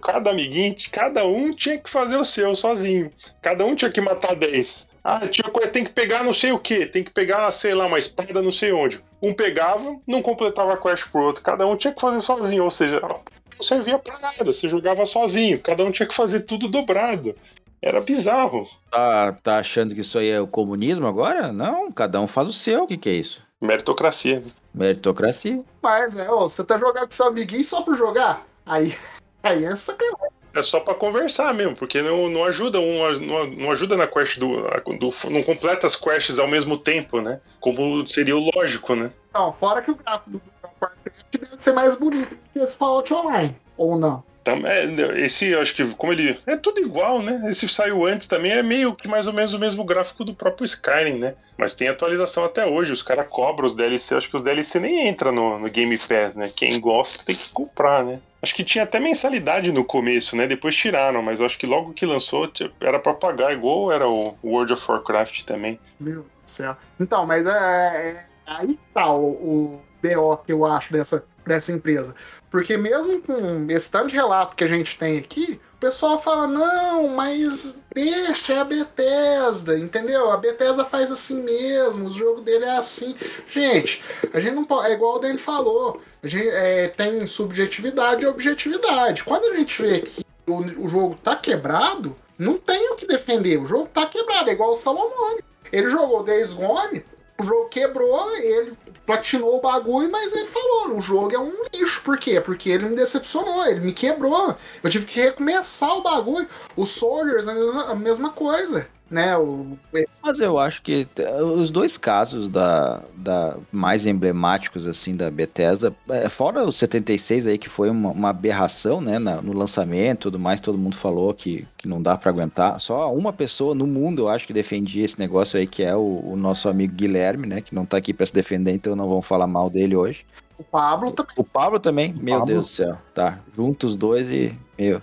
Cada amiguinho, cada um tinha que fazer o seu sozinho. Cada um tinha que matar 10. Ah, tinha coisa, tem que pegar não sei o que, tem que pegar, sei lá, uma espada não sei onde. Um pegava, não completava a quest pro outro. Cada um tinha que fazer sozinho, ou seja, não servia pra nada, você jogava sozinho, cada um tinha que fazer tudo dobrado. Era bizarro. Tá, tá achando que isso aí é o comunismo agora? Não, cada um faz o seu. O que, que é isso? Meritocracia. né? Meritocracia. Mas, é, ô, você tá jogando com seu amiguinho só por jogar? Aí, aí é sacanagem. É só pra conversar mesmo, porque não, não ajuda um, não, não ajuda na quest do, do. Não completa as quests ao mesmo tempo, né? Como seria o lógico, né? Não, fora que o gráfico do Warcraft deve ser mais bonito que esse Fallout Online. Ou não? É, Esse, acho que, como ele. É tudo igual, né? Esse saiu antes também, é meio que mais ou menos o mesmo gráfico do próprio Skyrim, né? Mas tem atualização até hoje, os caras cobram os DLC, acho que os DLC nem entram no, no Game Pass, né? Quem gosta tem que comprar, né? Acho que tinha até mensalidade no começo, né? Depois tiraram, mas acho que logo que lançou era pra pagar, igual era o World of Warcraft também. Meu céu. Então, mas é, é- aí tá o, o BO que eu acho dessa, dessa empresa. Porque mesmo com esse tanto de relato que a gente tem aqui, o pessoal fala, não, mas deixa, é a Bethesda, entendeu? A Bethesda faz assim mesmo, o jogo dele é assim. Gente, a gente não pode. É igual o Dani falou. A gente é, tem subjetividade e objetividade. Quando a gente vê que o, o jogo tá quebrado, não tem o que defender. O jogo tá quebrado, é igual o Salomone. Ele jogou Days Gone, o jogo quebrou, ele platinou o bagulho, mas ele falou, o jogo é um lixo. Por quê? Porque ele me decepcionou, ele me quebrou. Eu tive que recomeçar o bagulho. Os Soldiers, a mesma, a mesma coisa, né? O, Mas eu acho que t- os dois casos da, da mais emblemáticos assim da Bethesda, é, fora o 76 aí que foi uma, uma aberração, né, na- no lançamento, tudo mais, todo mundo falou que, que não dá pra aguentar. Só uma pessoa no mundo, eu acho que defendia esse negócio aí que é o, o nosso amigo Guilherme, né, que não tá aqui pra se defender, então não vamos falar mal dele hoje. o Pablo também. O Pablo também, meu Pablo. Deus do céu, tá, juntos os dois e meu,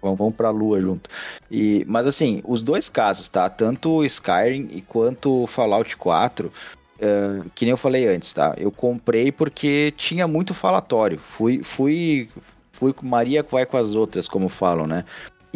vamos, vamos pra lua junto. E, mas assim, os dois casos, tá? Tanto Skyrim e quanto Fallout 4, eh, que nem eu falei antes, tá? Eu comprei porque tinha muito falatório. Fui, fui, fui com Maria vai com as outras, como falam, né?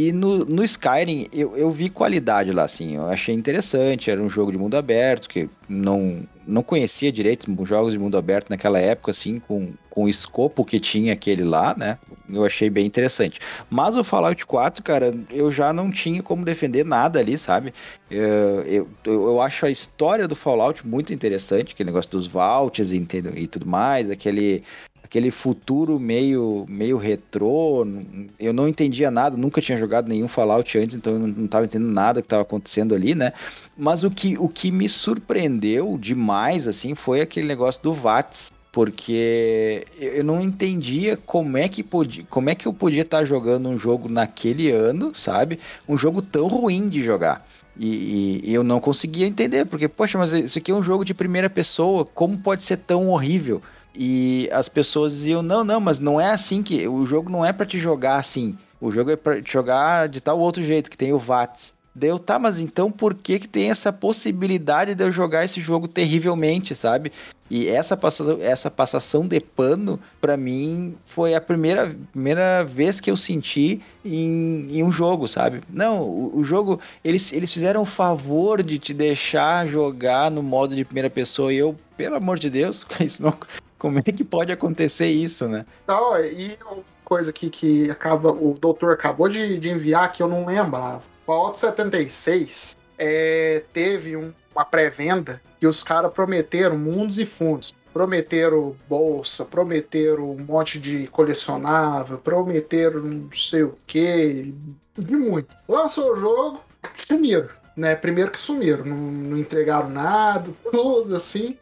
E no, no Skyrim eu, eu vi qualidade lá, assim. Eu achei interessante. Era um jogo de mundo aberto, que não, não conhecia direito os jogos de mundo aberto naquela época, assim, com, com o escopo que tinha aquele lá, né? Eu achei bem interessante. Mas o Fallout 4, cara, eu já não tinha como defender nada ali, sabe? Eu, eu, eu acho a história do Fallout muito interessante, aquele negócio dos vaults e, e tudo mais, aquele aquele futuro meio meio retrô. Eu não entendia nada, nunca tinha jogado nenhum Fallout antes, então eu não, não tava entendendo nada que estava acontecendo ali, né? Mas o que, o que me surpreendeu demais, assim, foi aquele negócio do VATS. Porque eu não entendia como é que podia, como é que eu podia estar jogando um jogo naquele ano, sabe? Um jogo tão ruim de jogar. E, e eu não conseguia entender, porque, poxa, mas isso aqui é um jogo de primeira pessoa, como pode ser tão horrível? E as pessoas diziam: não, não, mas não é assim que. O jogo não é pra te jogar assim. O jogo é pra te jogar de tal outro jeito, que tem o VATS. Deu, tá, mas então por que que tem essa possibilidade de eu jogar esse jogo terrivelmente, sabe? E essa passação, essa passação de pano, pra mim, foi a primeira, primeira vez que eu senti em, em um jogo, sabe? Não, o, o jogo, eles, eles fizeram o favor de te deixar jogar no modo de primeira pessoa e eu, pelo amor de Deus, isso não, como é que pode acontecer isso, né? Então, e uma coisa aqui que acaba, o doutor acabou de, de enviar que eu não lembrava. O Fallout 76 é, teve um- uma pré-venda que os caras prometeram mundos e fundos. Prometeram bolsa, prometeram um monte de colecionável, prometeram não sei o que, de muito. Lançou o jogo, sumiram, né? Primeiro que sumiram, não, não entregaram nada, tudo assim.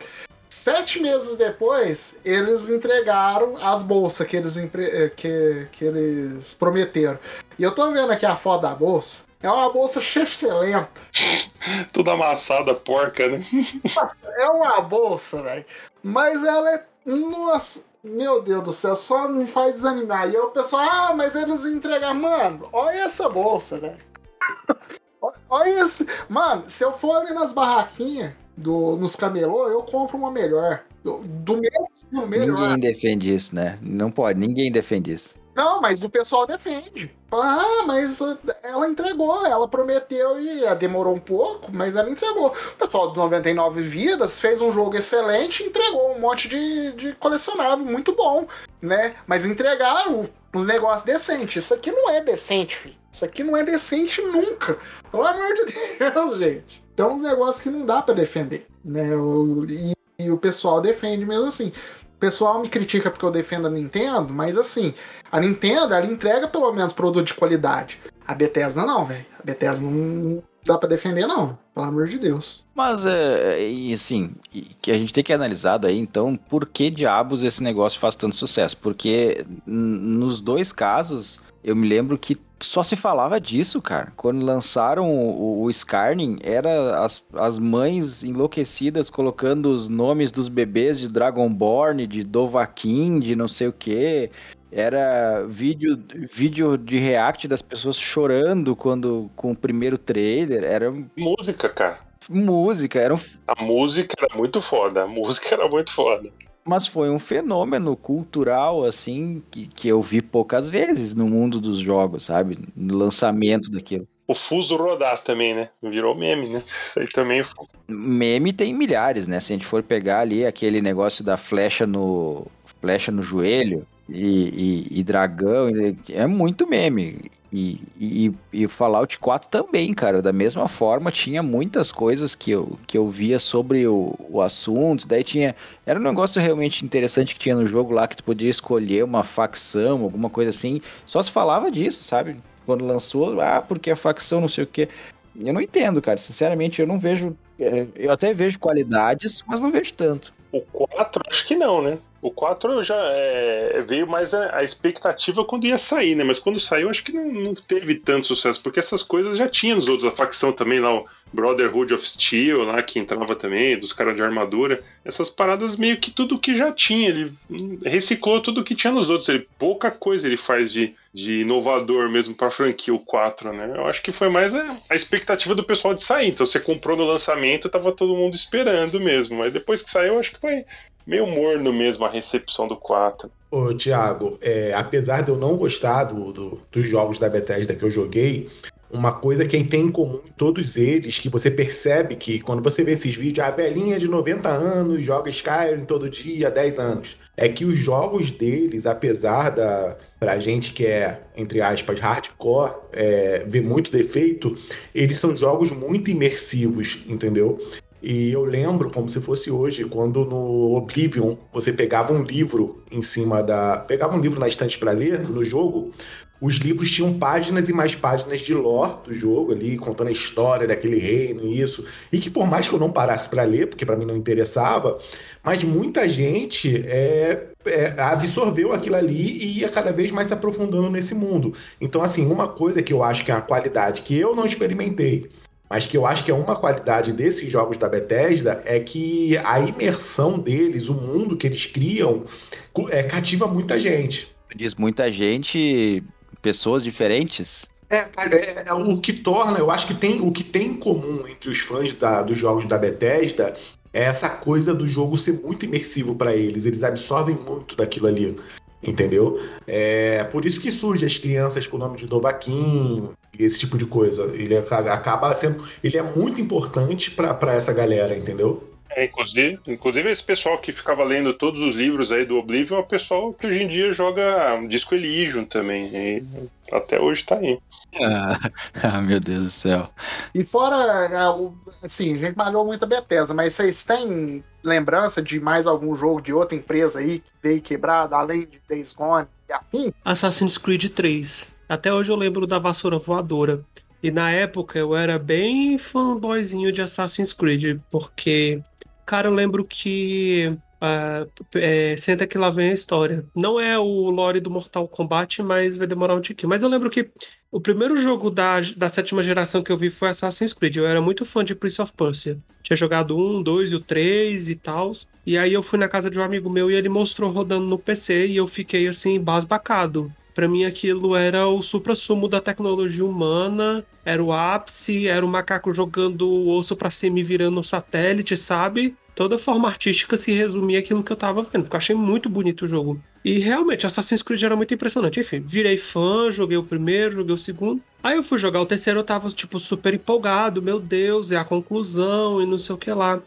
Sete meses depois, eles entregaram as bolsas que eles, empre- eh, que, que eles prometeram. E eu tô vendo aqui a foto da bolsa. É uma bolsa excelente. Tudo amassada, porca, né? É uma bolsa, velho. Mas ela é. Nossa, meu Deus do céu, só me faz desanimar. E aí o pessoal, ah, mas eles entregaram. Mano, olha essa bolsa, velho. olha esse. Mano, se eu for ali nas barraquinhas, do, nos camelô, eu compro uma melhor. Do, do mesmo estilo melhor. Ninguém defende isso, né? Não pode, ninguém defende isso. Não, mas o pessoal defende. Ah, mas ela entregou, ela prometeu e ah, demorou um pouco, mas ela entregou. O pessoal do 99 Vidas fez um jogo excelente entregou um monte de, de colecionável muito bom, né? Mas entregaram uns negócios decentes. Isso aqui não é decente, filho. Isso aqui não é decente nunca. Pelo amor de Deus, gente. Então, uns negócios que não dá pra defender, né? O- E, e o pessoal defende mesmo assim. O pessoal me critica porque eu defendo a Nintendo, mas assim, a Nintendo, ela entrega pelo menos produto de qualidade. A Bethesda não, velho. A Bethesda não dá pra defender, não. Pelo amor de Deus. Mas, é, e assim, que a gente tem que analisar daí, então, por que diabos esse negócio faz tanto sucesso? Porque nos dois casos, eu me lembro que só se falava disso, cara. Quando lançaram o, o Scarning, era as, as mães enlouquecidas colocando os nomes dos bebês de Dragonborn, de Dovahkiin, de não sei o que. Era vídeo, vídeo de react das pessoas chorando quando com o primeiro trailer. Era Música, cara. música, era um A música era muito foda. A música era muito foda. Mas foi um fenômeno cultural, assim, que, que eu vi poucas vezes no mundo dos jogos, sabe? No lançamento daquilo. O fuso rodar também, né? Virou meme, né? Isso aí também foi. Meme tem milhares, né? Se a gente for pegar ali aquele negócio da flecha no flecha no joelho e, e- e dragão, é muito meme. E, e, e Fallout 4 também, cara. Da mesma forma, tinha muitas coisas que eu, que eu via sobre o, o assunto. Daí tinha. Era um negócio realmente interessante que tinha no jogo lá, que tu podia escolher uma facção, alguma coisa assim. Só se falava disso, sabe? Quando lançou, ah, porque a facção não sei o quê. Eu não entendo, cara. Sinceramente, eu não vejo. é, Eu até vejo qualidades, mas não vejo tanto. O 4, acho que não, né? O 4 já é, veio mais a, a expectativa quando ia sair, né? Mas quando saiu, acho que não, não teve tanto sucesso, porque essas coisas já tinha nos outros. A facção também lá, o Brotherhood of Steel, lá que entrava também, dos caras de armadura. Essas paradas meio que tudo que já tinha. Ele reciclou tudo que tinha nos outros. Ele, pouca coisa ele faz de, de inovador mesmo pra franquia, o 4, né? Eu acho que foi mais a, a expectativa do pessoal de sair. Então você comprou no lançamento, tava todo mundo esperando mesmo. Mas depois que saiu, acho que foi meio morno mesmo a recepção do 4. Ô, Thiago, é, apesar de eu não gostar do- do- dos jogos da Bethesda que eu joguei, uma coisa que tem em comum todos eles, que você percebe que quando você vê esses vídeos, a velhinha de 90 anos joga Skyrim todo dia há 10 anos, é que os jogos deles, apesar da pra gente que é, entre aspas, hardcore, é, ver muito defeito, eles são jogos muito imersivos, entendeu? E eu lembro como se fosse hoje, quando no Oblivion você pegava um livro em cima da. Pegava um livro na estante para ler no jogo, os livros tinham páginas e mais páginas de lore do jogo ali, contando a história daquele reino e isso. E que por mais que eu não parasse para ler, porque para mim não interessava, mas muita gente é, é, absorveu aquilo ali e ia cada vez mais se aprofundando nesse mundo. Então, assim, uma coisa que eu acho que é uma qualidade que eu não experimentei, mas que eu acho que é uma qualidade desses jogos da Bethesda é que a imersão deles, o mundo que eles criam, é, cativa muita gente. Diz muita gente, pessoas diferentes. É, cara, é, é o que torna, eu acho que tem o que tem em comum entre os fãs da- dos jogos da Bethesda é essa coisa do jogo ser muito imersivo para eles. Eles absorvem muito daquilo ali. Entendeu? É por isso que surge as crianças com o nome de Dovahkiin, esse tipo de coisa. Ele aca- acaba sendo. Ele é muito importante para essa galera, entendeu? É, inclusive, inclusive esse pessoal que ficava lendo todos os livros aí do Oblivion é o pessoal que hoje em dia joga Disco Elysium também. E até hoje tá aí. Ah, meu Deus do céu. E fora, é, assim, a gente malhou muito a Bethesda, mas vocês têm lembrança de mais algum jogo de outra empresa aí que veio quebrado, além de Days Gone e afim? Assassin's Creed 3. Até hoje eu lembro da vassoura voadora. E na época eu era bem fanboyzinho de Assassin's Creed, porque, cara, eu lembro que Ah, é, senta que lá vem a história. Não é o lore do Mortal Kombat, mas vai demorar um tiquinho. Mas eu lembro que o primeiro jogo da, da sétima geração que eu vi foi Assassin's Creed. Eu era muito fã de Prince of Persia. Tinha jogado um, dois e o três e tal. E aí eu fui na casa de um amigo meu e ele mostrou rodando no PC e eu fiquei assim, basbacado. Pra mim aquilo era o supra-sumo da tecnologia humana, era o ápice, era o macaco jogando o osso pra cima e virando um satélite, sabe? Toda forma artística se resumia aquilo que eu tava vendo, porque eu achei muito bonito o jogo. E realmente, Assassin's Creed era muito impressionante. Enfim, virei fã, joguei o primeiro, joguei o segundo. Aí eu fui jogar o terceiro, eu tava, tipo, super empolgado. Meu Deus, é a conclusão e não sei o que lá.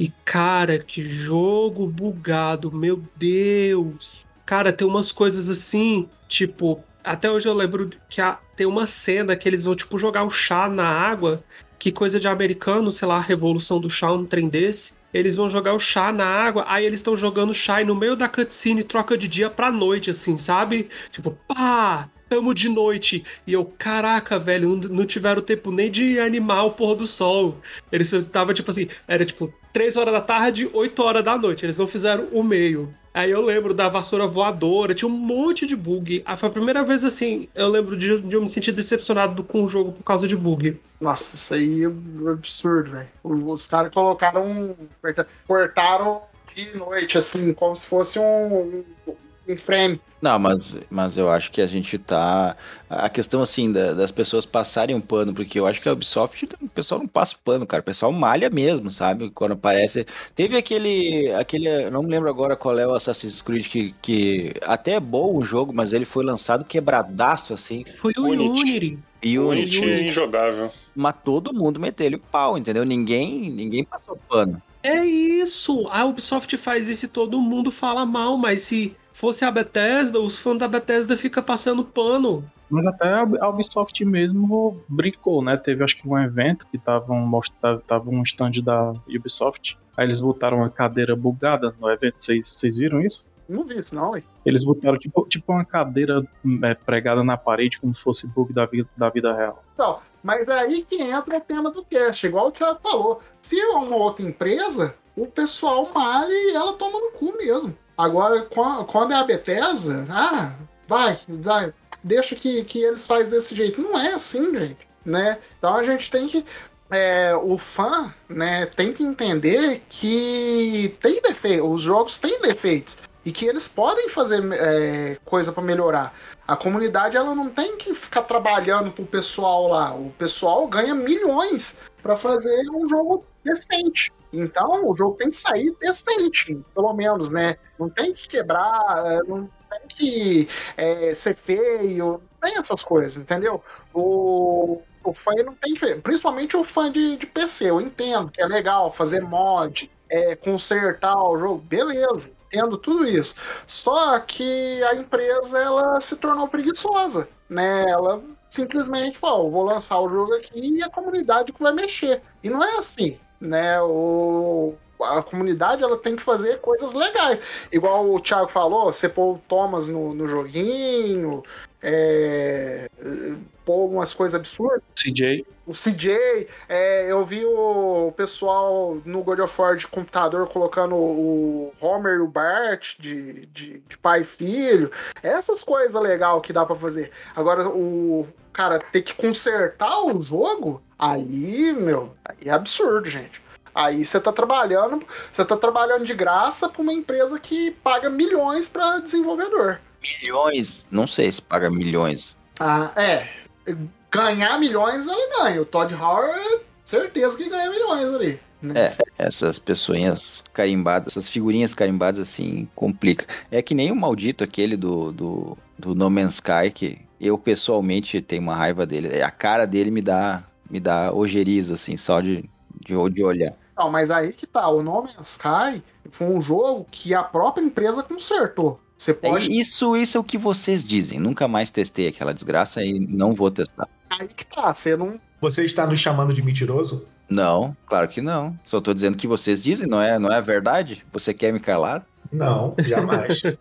E, cara, que jogo bugado, meu Deus. Cara, tem umas coisas assim, tipo, até hoje eu lembro que a- tem uma cena que eles vão, tipo, jogar o chá na água. Que coisa de americano, sei lá, a revolução do chá, um trem desse. Eles vão jogar o chá na água, aí eles estão jogando chá e no meio da cutscene troca de dia pra noite, assim, sabe? Tipo, pá, tamo de noite. E eu, caraca, velho, não, não tiveram tempo nem de animar o pôr do sol. Eles tava tipo assim, era tipo 3 horas da tarde, 8 horas da noite. Eles não fizeram o meio. Aí eu lembro da vassoura voadora, tinha um monte de bug. Ah, Foi a primeira vez assim, eu lembro de, de eu me sentir decepcionado com o jogo por causa de bug. Nossa, isso aí é absurdo, velho. Os caras colocaram. corta- Cortaram de noite, assim, como se fosse um, um frame. Não, mas, mas eu acho que a gente tá. A questão, assim, da- das pessoas passarem um pano, porque eu acho que a Ubisoft, o pessoal não passa pano, cara. O pessoal malha mesmo, sabe? Quando aparece. Teve aquele. aquele não me lembro agora qual é o Assassin's Creed, que, que até é bom o jogo, mas ele foi lançado quebradaço, assim. Foi o Unity. Unity. E o Unity é injogável. mas todo mundo meteu-lhe o pau, entendeu? Ninguém, ninguém passou pano. É isso! A Ubisoft faz isso e todo mundo fala mal, mas se fosse a Bethesda, os fãs da Bethesda ficam passando pano. Mas até a Ubisoft mesmo brincou, né? Teve acho que um evento que tava um, tava um stand da Ubisoft. Aí eles botaram uma cadeira bugada no evento. Vocês vocês viram isso? Não vi isso, não, velho. Eles botaram tipo, tipo uma cadeira é, pregada na parede, como se fosse bug da vida, da vida real. Então, mas é aí que entra o tema do cast, igual o Thiago falou. Se é uma outra empresa, o pessoal malha e ela toma no cu mesmo. Agora, qua- quando é a Bethesda, ah, vai, vai, deixa que, que eles fazem desse jeito. Não é assim, gente, né? Então a gente tem que. é, o fã, né, tem que entender que tem defeito, os jogos têm defeitos e que eles podem fazer é, coisa para melhorar. A comunidade ela não tem que ficar trabalhando pro pessoal lá. O pessoal ganha milhões para fazer um jogo decente. Então o jogo tem que sair decente, pelo menos, né? Não tem que quebrar, eh, não tem que eh, ser feio, tem essas coisas, entendeu? O, o fã não tem que. Principalmente o fã de, de PC, eu entendo que é legal fazer mod, é, consertar o jogo, beleza, entendo tudo isso. Só que a empresa ela se tornou preguiçosa, né? Ela simplesmente falou, vou lançar o jogo aqui e a comunidade que vai mexer. E não é assim, né? O a comunidade ela tem que fazer coisas legais. Igual o Thiago falou, você pôr o Thomas no, no joguinho, é, pôr algumas coisas absurdas CJ, o CJ, é, eu vi o pessoal no God of War de computador colocando o Homer e o Bart de, de, de pai e filho. Essas coisas legais que dá pra fazer. Agora, o cara ter que consertar o jogo, aí, meu, aí é absurdo, gente. Aí você tá trabalhando, você tá trabalhando de graça pra uma empresa que paga milhões pra desenvolvedor. Milhões, não sei se paga milhões. Ah, é. Ganhar milhões ela ganha. O Todd Howard, certeza que ganha milhões ali. É, essas pessoinhas carimbadas, essas figurinhas carimbadas assim, complica. É que nem o maldito aquele do, do, do No Man's Sky, que eu pessoalmente tenho uma raiva dele. A cara dele me dá, me dá ojeriza, assim, só de, de, de olhar. Não, mas aí que tá. O No Man's Sky foi um jogo que a própria empresa consertou. Você É, pode. isso, isso é o que vocês dizem. Nunca mais testei aquela desgraça e não vou testar. Aí que tá. Você não. Você está nos chamando de mentiroso? Não, claro que não. Só tô dizendo que vocês dizem, não é, não é verdade? Você quer me calar? Não, jamais.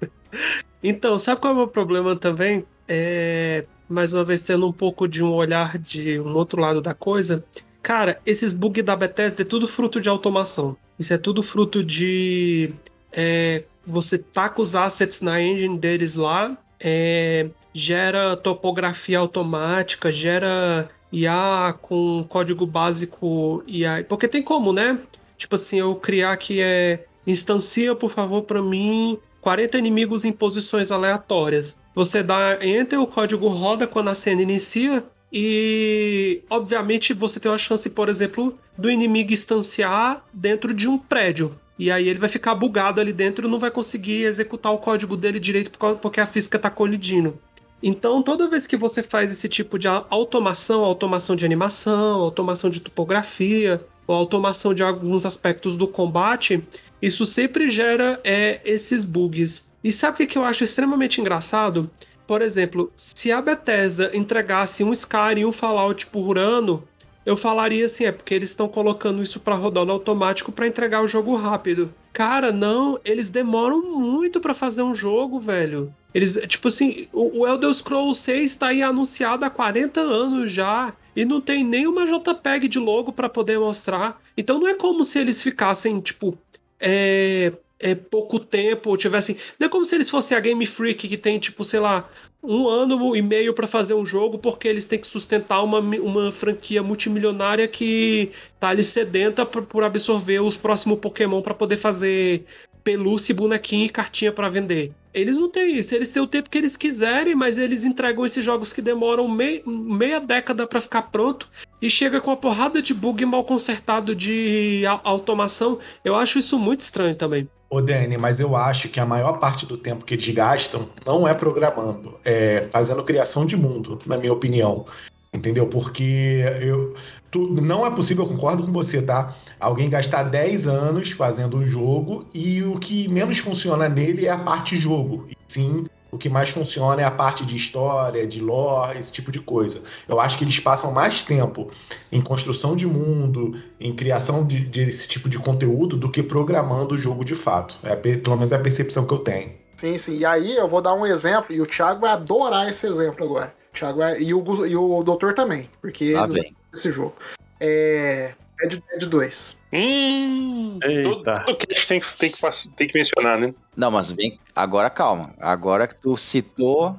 Então, sabe qual é o meu problema também? É, mais uma vez, tendo um pouco de um olhar de um outro lado da coisa. Cara, esses bugs da Bethesda é tudo fruto de automação. Isso é tudo fruto de é, você taca os assets na engine deles lá, é, gera topografia automática, gera IA com código básico IA. Porque tem como, né? Tipo assim, eu criar que é instancia, por favor, para mim 40 inimigos em posições aleatórias. Você dá enter, o código roda quando a cena inicia e, obviamente, você tem uma chance, por exemplo, do inimigo instanciar dentro de um prédio. E aí ele vai ficar bugado ali dentro não vai conseguir executar o código dele direito porque a física está colidindo. Então, toda vez que você faz esse tipo de automação, automação de animação, automação de topografia, ou automação de alguns aspectos do combate, isso sempre gera é, esses bugs. E sabe o que eu acho extremamente engraçado? Por exemplo, se a Bethesda entregasse um Skyrim e um Fallout por ano, eu falaria assim, é porque eles estão colocando isso para rodar no automático para entregar o jogo rápido. Cara, não, eles demoram muito para fazer um jogo, velho. Eles, tipo assim, o Elder Scrolls 6 tá aí anunciado há 40 anos já e não tem nenhuma JPEG de logo para poder mostrar. Então não é como se eles ficassem, tipo, é, é, pouco tempo, ou tivessem. Não é como se eles fossem a Game Freak que tem, tipo, sei lá, um ano e meio para fazer um jogo, porque eles têm que sustentar uma, uma franquia multimilionária que tá ali sedenta por, por absorver os próximos Pokémon para poder fazer pelúcia, bonequinho e cartinha para vender. Eles não têm isso, eles têm o tempo que eles quiserem, mas eles entregam esses jogos que demoram mei, meia década para ficar pronto e chega com uma porrada de bug mal consertado de automação. Eu acho isso muito estranho também. Ô, Dani, mas eu acho que a maior parte do tempo que eles gastam não é programando, é fazendo criação de mundo, na minha opinião. Entendeu? Porque eu, tu, não é possível, eu concordo com você, tá? Alguém gastar 10 anos fazendo um jogo e o que menos funciona nele é a parte jogo. E sim, o que mais funciona é a parte de história, de lore, esse tipo de coisa. Eu acho que eles passam mais tempo em construção de mundo, em criação de, desse tipo de conteúdo, do que programando o jogo de fato. É, pelo menos é a percepção que eu tenho. Sim, sim. E aí eu vou dar um exemplo, e o Thiago vai adorar esse exemplo agora. O Thiago vai, e, o, e o doutor também, porque Lá eles esse jogo. É. Red Dead 2. Hum, Eita. Todo, cast tem, que- tem, que, tem que mencionar, né? Não, mas vem. Agora calma. Agora que tu citou.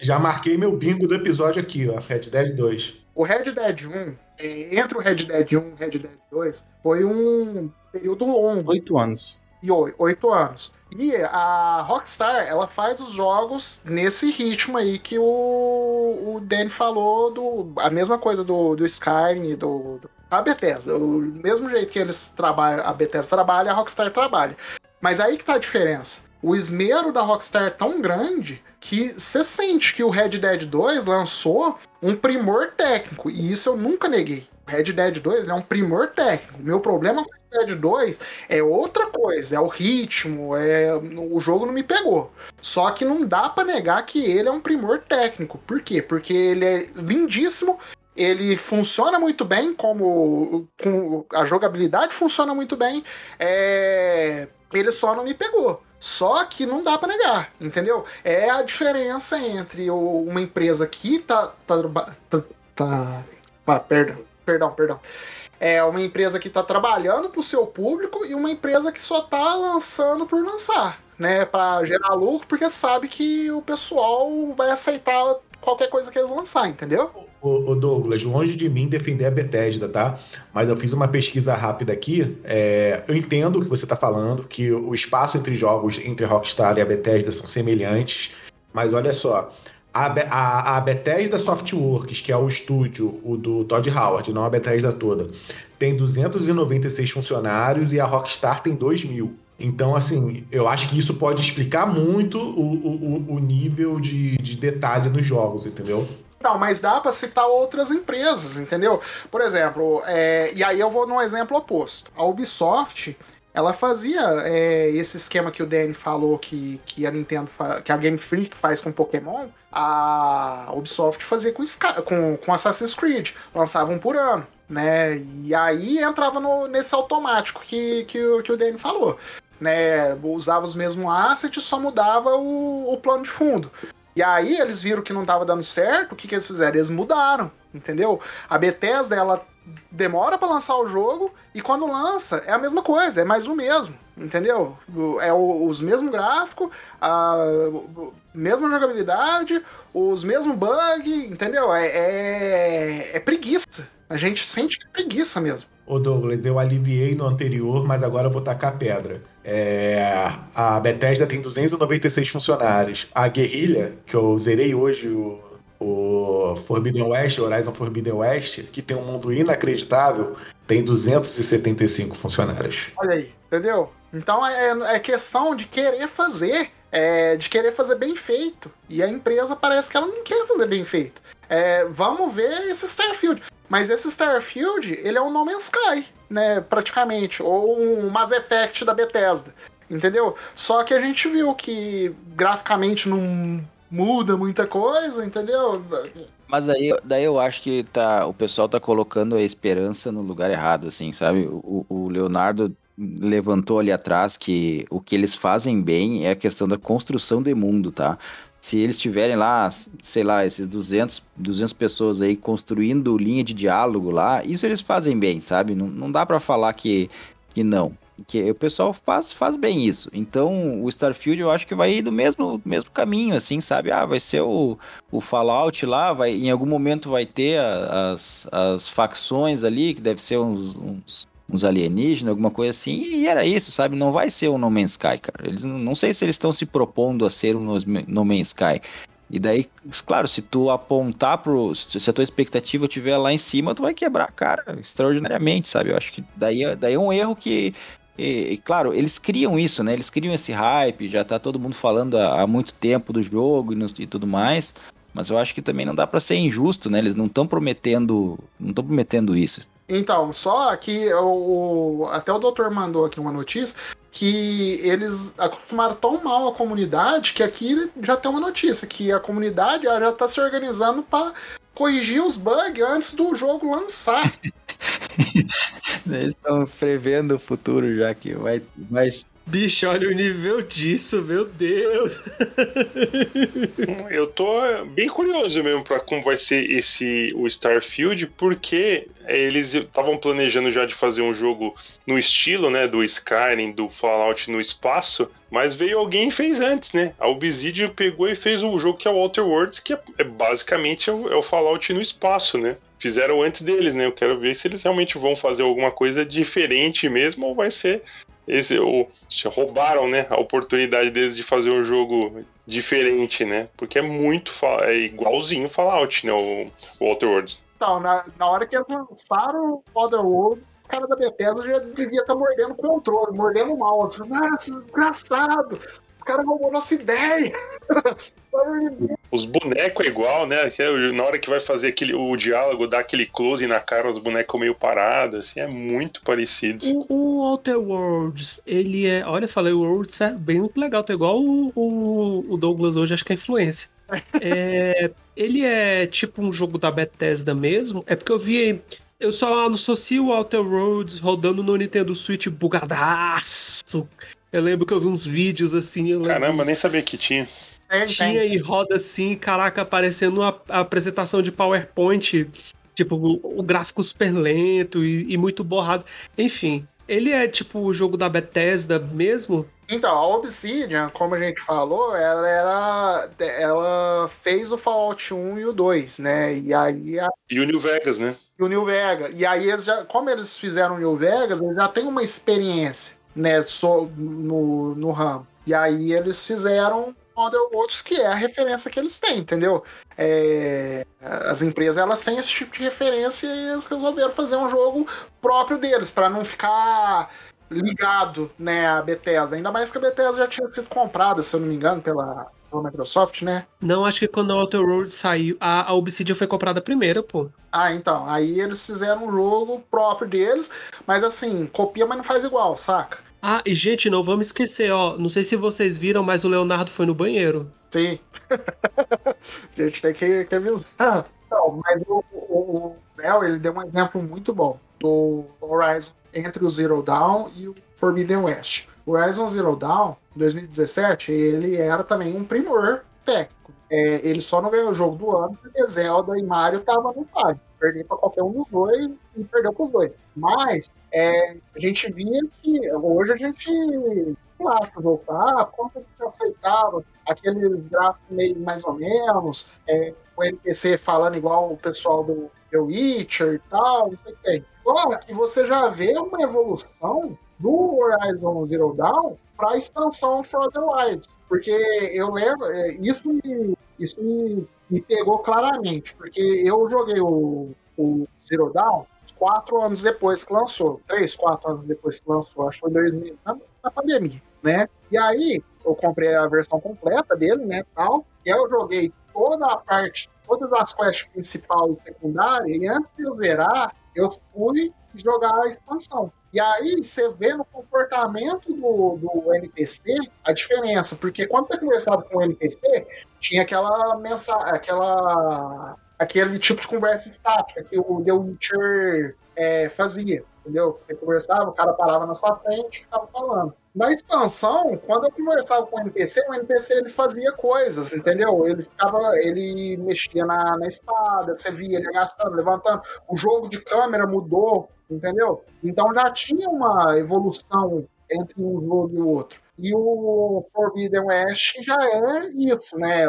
Já marquei meu bingo do episódio aqui, ó. Red Dead 2. O Red Dead 1, é, entre o Red Dead 1 e o Red Dead 2, foi um período longo. Oito anos. e oi- oito anos. E a Rockstar, ela faz os jogos nesse ritmo aí que o, o Danny falou, do, a mesma coisa do, do Skyrim e do, do- A Bethesda, o mesmo jeito que eles trabalham, a Bethesda trabalha, a Rockstar trabalha. Mas aí que tá a diferença. O esmero da Rockstar é tão grande que você sente que o Red Dead 2 lançou um primor técnico, e isso eu nunca neguei. O Red Dead 2 ele é um primor técnico. Meu problema com o Red Dead 2 é outra coisa, é o ritmo, é o jogo não me pegou. Só que não dá pra negar que ele é um primor técnico. Por quê? Porque ele é lindíssimo, ele funciona muito bem, como com, a jogabilidade funciona muito bem. É, ele só não me pegou. Só que não dá pra negar, entendeu? É a diferença entre o- uma empresa que tá. tá, tá, tá ah, perdão, perdão, perdão. É uma empresa que tá trabalhando pro seu público e uma empresa que só tá lançando por lançar, né? Pra gerar lucro, porque sabe que o pessoal vai aceitar qualquer coisa que eles lançar, entendeu? Ô, Douglas, longe de mim defender a Bethesda, tá? Mas eu fiz uma pesquisa rápida aqui. é, eu entendo o que você tá falando, que o espaço entre jogos entre Rockstar e a Bethesda são semelhantes. Mas olha só, a, a, a Bethesda Softworks, que é o estúdio o do Todd Howard, não a Bethesda toda, tem 296 funcionários e a Rockstar tem 2 mil. Então, assim, eu acho que isso pode explicar muito o, o, o- o nível de, de detalhe nos jogos, entendeu? Não, mas dá pra citar outras empresas, entendeu? Por exemplo, é, e aí eu vou num exemplo oposto. A Ubisoft, ela fazia é, esse esquema que o Danny falou que, que a Nintendo, que a Game Freak faz com Pokémon, a Ubisoft fazia com, com, com Assassin's Creed, lançava um por ano, né? E aí entrava no- nesse automático que, que, que o Danny falou. Né, usava os mesmos assets, só mudava o, o plano de fundo. E aí eles viram que não tava dando certo, o que, que eles fizeram? Eles mudaram, entendeu? A Bethesda, ela demora pra lançar o jogo e quando lança é a mesma coisa, é mais o mesmo, entendeu? É o- os mesmos gráficos, a mesma jogabilidade, os mesmos bugs, entendeu? É, é, é preguiça. A gente sente que é preguiça mesmo. Ô Douglas, eu aliviei no anterior, mas agora eu vou tacar pedra. É, a Bethesda tem 296 funcionários. A Guerrilha, que eu zerei hoje o, o Forbidden West, Horizon Forbidden West, que tem um mundo inacreditável, tem 275 funcionários. Olha aí, entendeu? Então é, é questão de querer fazer, é, de querer fazer bem feito. E a empresa parece que ela não quer fazer bem feito. É, vamos ver esse Starfield. Mas esse Starfield, ele é um No Man's Sky, né? Praticamente. Ou um Mass Effect da Bethesda. Entendeu? Só que a gente viu que graficamente não muda muita coisa, entendeu? Mas aí, daí eu acho que tá, o pessoal tá colocando a esperança no lugar errado, assim, sabe? O, o Leonardo levantou ali atrás que o que eles fazem bem é a questão da construção de mundo, tá? Se eles tiverem lá, sei lá, esses 200, 200 pessoas aí construindo linha de diálogo lá, isso eles fazem bem, sabe? Não, não dá pra falar que, que não. Que o pessoal faz, faz bem isso. Então, o Starfield eu acho que vai ir do mesmo, mesmo caminho, assim, sabe? Ah, vai ser o, o Fallout lá, vai, em algum momento vai ter as, as facções ali, que deve ser uns, uns, uns alienígenas, alguma coisa assim, e era isso, sabe? Não vai ser o No Man's Sky, cara. Eles não, sei se eles estão se propondo a ser o No Man's Sky. E daí, claro, se tu apontar pro. Se a tua expectativa estiver lá em cima, tu vai quebrar a cara extraordinariamente, sabe? Eu acho que daí, daí é um erro que. E, e, claro, eles criam isso, né? Eles criam esse hype, já tá todo mundo falando há, há muito tempo do jogo e, no- e tudo mais. Mas eu acho que também não dá pra ser injusto, né? Eles não estão prometendo. Não estão prometendo isso. Então, só que o, até o doutor mandou aqui uma notícia que eles acostumaram tão mal a comunidade que aqui já tem uma notícia que a comunidade já está se organizando para corrigir os bugs antes do jogo lançar. Eles estão prevendo o futuro já que vai. vai... Bicho, olha o nível disso, meu Deus. Eu tô bem curioso mesmo pra como vai ser esse o Starfield, porque eles estavam planejando já de fazer um jogo no estilo, né, do Skyrim, do Fallout no espaço, mas veio alguém e fez antes, né? A Obsidian pegou e fez um jogo que é o Outer Worlds, que é, é basicamente é é o Fallout no espaço, né? Fizeram antes deles, né? Eu quero ver se eles realmente vão fazer alguma coisa diferente mesmo ou vai ser esse se roubaram, né, a oportunidade deles de fazer um jogo diferente, né? Porque é muito é igualzinho Fallout, né, o, o Outer Worlds. Então, na, na hora que eles lançaram o Other Worlds, os caras da Bethesda já devia estar mordendo o controle, mordendo o mouse. Nossa, desgraçado! O cara roubou nossa ideia! Os bonecos é igual, né? é Na hora que vai fazer aquele, o diálogo, dá aquele close na cara, os bonecos meio parados, assim, é muito parecido. O, o Outer Worlds, ele é. Olha, eu falei, o Worlds é bem muito legal, tá igual o, o, o Douglas hoje, acho que é influência. É, ele é tipo um jogo da Bethesda mesmo. É porque eu vi. Eu só associo o Outer Worlds rodando no Nintendo Switch bugadaço. Eu lembro que eu vi uns vídeos assim. Eu lembro- Caramba, nem sabia que tinha. Tinha e roda assim, caraca, aparecendo a, a apresentação de PowerPoint, tipo, o, o gráfico super lento e, e muito borrado. Enfim, ele é tipo o jogo da Bethesda mesmo? Então, a Obsidian, como a gente falou, ela era. Ela fez o Fallout 1 e o 2, né? E aí a- E o New Vegas, né? e o New Vegas. E aí eles já. Como eles fizeram o New Vegas, eles já têm uma experiência, né? So, no, no ramo. E aí eles fizeram Other Worlds, que é a referência que eles têm, entendeu? É, as empresas elas têm esse tipo de referência e eles resolveram fazer um jogo próprio deles, para não ficar ligado, né, a Bethesda. Ainda mais que a Bethesda já tinha sido comprada, se eu não me engano, pela, pela Microsoft, né? Não, acho que quando o Outer Worlds saiu, a, a Obsidian foi comprada primeiro, pô. Ah, então. Aí eles fizeram um jogo próprio deles, mas assim, copia, mas não faz igual, saca? Ah, e gente, não vamos esquecer, ó. Não sei se vocês viram, mas o Leonardo foi no banheiro. Sim. a gente tem que, que avisar. Não, mas o, o, o Léo, ele deu um exemplo muito bom do Horizon entre o Zero Dawn e o Forbidden West. O Horizon Zero Dawn, 2017, ele era também um primor técnico. é, ele só não ganhou o jogo do ano porque Zelda e Mario estavam no páreo. Perder para qualquer um dos dois e perdeu para os dois. Mas é, a gente via que hoje a gente relaxa o jogo. Ah, quanto a gente aceitava aqueles gráficos meio mais ou menos, é, o NPC falando igual o pessoal do The Witcher e tal, não sei o que. Só que você já vê uma evolução do Horizon Zero Dawn para a expansão Frozen Wilds. Porque eu lembro, é, isso me, isso me, me pegou claramente, porque eu joguei o, o Zero Dawn quatro anos depois que lançou, três, quatro anos depois que lançou, acho que foi 2000, na, na pandemia, né? E aí eu comprei a versão completa dele, né, tal, e eu joguei toda a parte, todas as quests principais e secundárias, e antes de eu zerar, eu fui jogar a expansão. E aí você vê no comportamento do, do NPC a diferença, porque quando você conversava com o NPC, tinha aquela mensagem, aquela aquele tipo de conversa estática que o The Witcher é, fazia, entendeu? Você conversava, o cara parava na sua frente e ficava falando. Na expansão, quando eu conversava com o NPC, o NPC ele fazia coisas, entendeu? Ele ficava, ele mexia na, na espada, você via ele agachando, levantando. O jogo de câmera mudou, entendeu? Então já tinha uma evolução entre um jogo e o outro. E o Forbidden West já é isso, né?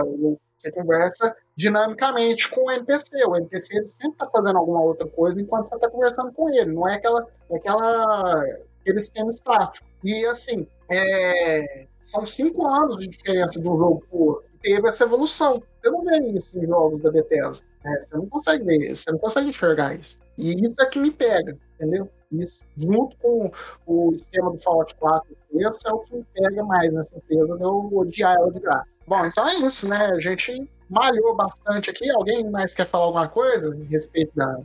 Você conversa dinamicamente com o NPC. O NPC ele sempre está fazendo alguma outra coisa enquanto você está conversando com ele. Não é aquela, é aquela aquele esquema estático. E assim, é, são cinco anos de diferença de um jogo pro outro. Teve essa evolução. Você não vê isso em jogos da Bethesda. Né? Você não consegue ver, você não consegue enxergar isso. E isso é que me pega, entendeu? Isso, junto com o esquema do Fallout 4, isso é o que me pega mais nessa empresa, de eu odiar ela de graça. Bom, então é isso, né? A gente malhou bastante aqui. Alguém mais quer falar alguma coisa a respeito da.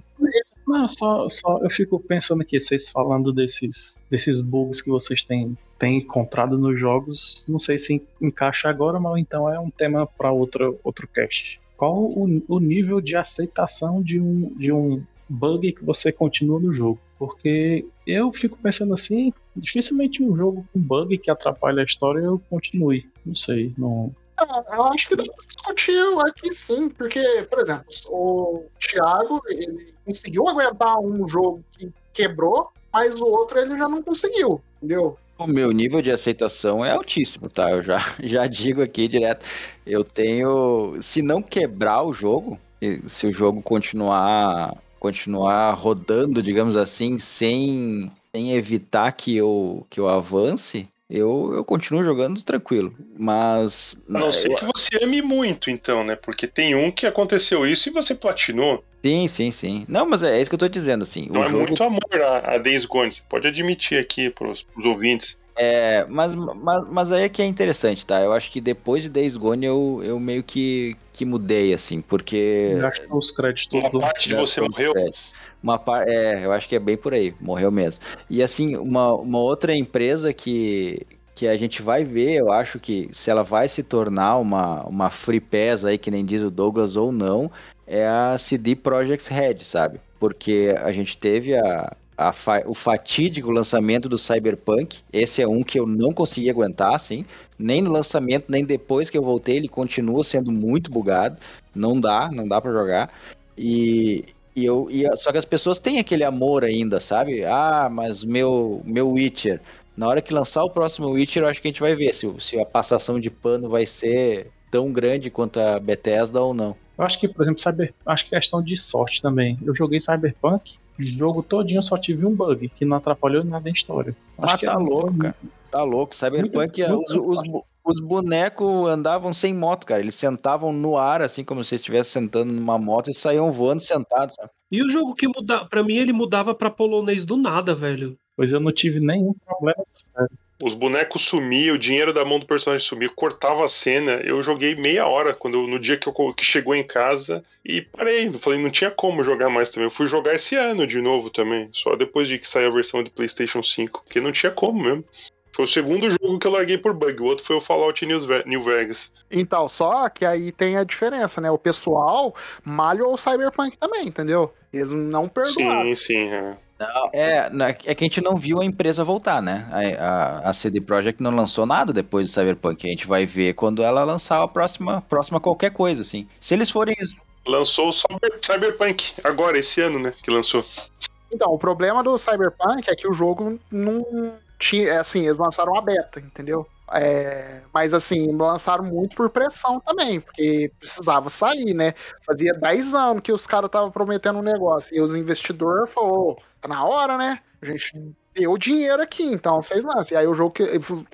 Não, só, só eu fico pensando aqui, vocês falando desses, desses bugs que vocês têm, têm encontrado nos jogos, não sei se encaixa agora, mas então é um tema para outro, outro cast. Qual o, o nível de aceitação de um, de um bug que você continua no jogo? Porque eu fico pensando assim, dificilmente um jogo com bug que atrapalha a história eu continue. Não sei, não, eu acho que dá pra discutir aqui sim, porque, por exemplo, o Thiago ele conseguiu aguentar um jogo que quebrou, mas o outro ele já não conseguiu, entendeu? O meu nível de aceitação é altíssimo, tá? Eu já, já digo aqui direto. Eu tenho. Se não quebrar o jogo, se o jogo continuar continuar rodando, digamos assim, sem, sem evitar que eu, que eu avance, eu, eu continuo jogando tranquilo, mas... A não ser que você ame muito, então, né? Porque tem um que aconteceu isso e você platinou. Sim, sim, sim. Não, mas é, é isso que eu tô dizendo, assim. Então é jogo... muito amor a, a Days Gone, você pode admitir aqui pros, pros ouvintes. É, mas, mas, mas aí é que é interessante, tá? Eu acho que depois de Days Gone eu, eu meio que, que mudei, assim, porque... Gastou os créditos. Uma parte de você morreu? Uma par... É, eu acho que é bem por aí, morreu mesmo. E assim, uma, uma outra empresa que, que a gente vai ver, eu acho que se ela vai se tornar uma, uma free pass aí, que nem diz o Douglas, ou não, é a CD Projekt Red, sabe? Porque a gente teve a fa o fatídico lançamento do Cyberpunk. Esse é um que eu não consegui aguentar, assim. Nem no lançamento, nem depois que eu voltei, ele continua sendo muito bugado. Não dá, não dá para jogar. E, e eu, e, só que as pessoas têm aquele amor ainda, sabe? Ah, mas meu, meu Witcher. Na hora que lançar o próximo Witcher, eu acho que a gente vai ver se, se a passação de pano vai ser tão grande quanto a Bethesda ou não. Eu acho que, por exemplo, Cyber, acho que é questão de sorte também. Eu joguei Cyberpunk, o jogo todinho só tive um bug que não atrapalhou nada na história. Acho ah, que tá é louco, cara. Tá louco. Cyberpunk, muito, muito os, os, os bonecos andavam sem moto, cara. Eles sentavam no ar, assim como se estivessem sentando numa moto e saíam voando sentados. Sabe? E o jogo que mudava, pra mim, ele mudava pra polonês do nada, velho. Pois eu não tive nenhum problema sério. Os bonecos sumiam, o dinheiro da mão do personagem sumia, cortava a cena. Eu joguei meia hora quando no dia que, eu, que chegou em casa e parei. Falei, não tinha como jogar mais também. Eu fui jogar esse ano de novo também, só depois de que saiu a versão de PlayStation 5, porque não tinha como mesmo. Foi o segundo jogo que eu larguei por bug, o outro foi o Fallout New Vegas. Então, só que aí tem a diferença, né? O pessoal malha o Cyberpunk também, entendeu? Eles não perdoaram. Sim, sim. É. Não, é, é que a gente não viu a empresa voltar, né? A, a, a CD Projekt não lançou nada depois do Cyberpunk. A gente vai ver quando ela lançar a próxima, próxima qualquer coisa, assim. Se eles forem. Lançou o Cyber- Cyberpunk, agora, esse ano, né? Que lançou. Então, o problema do Cyberpunk é que o jogo não tinha. é Assim, eles lançaram a beta, entendeu? É, mas assim, lançaram muito por pressão também, porque precisava sair, né? Fazia 10 anos que os caras estavam prometendo um negócio. E os investidores falaram, tá na hora, né? A gente deu dinheiro aqui, então vocês lancem. Aí o jogo que,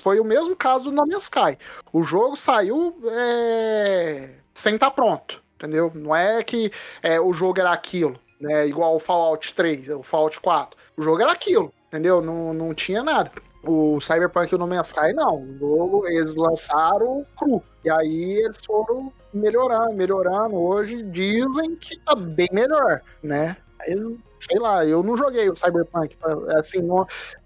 foi o mesmo caso do No Man's Sky. O jogo saiu é, sem estar pronto, entendeu? Não é que é, o jogo era aquilo, né? Igual o Fallout 3, o Fallout 4. O jogo era aquilo, entendeu? Não, não tinha nada. O Cyberpunk e o No Man's Sky, não. O jogo, eles lançaram cru. E aí eles foram melhorando, melhorando. Hoje dizem que tá bem melhor, né? Mas, sei lá, eu não joguei o Cyberpunk. Assim,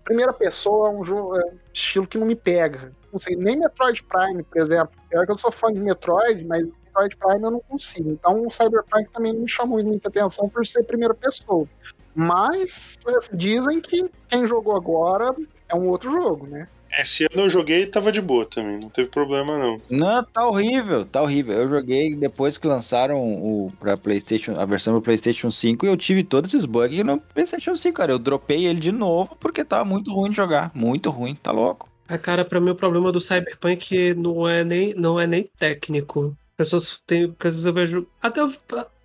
primeira pessoa é um jogo, é um estilo que não me pega. Não sei, nem Metroid Prime, por exemplo. É que eu sou fã de Metroid, mas Metroid Prime eu não consigo. Então o Cyberpunk também não me chamou muita atenção por ser primeira pessoa. Mas assim, dizem que quem jogou agora é um outro jogo, né? Esse ano eu joguei e tava de boa também, não teve problema não. Não, tá horrível, tá horrível. Eu joguei depois que lançaram o pra PlayStation, a versão do PlayStation 5 e eu tive todos esses bugs no PlayStation 5, cara. Eu dropei ele de novo porque tava muito ruim de jogar. Muito ruim, tá louco. A cara, pra mim, o problema do Cyberpunk não é nem, não é nem técnico. Pessoas têm. Porque às vezes eu vejo. Até, eu-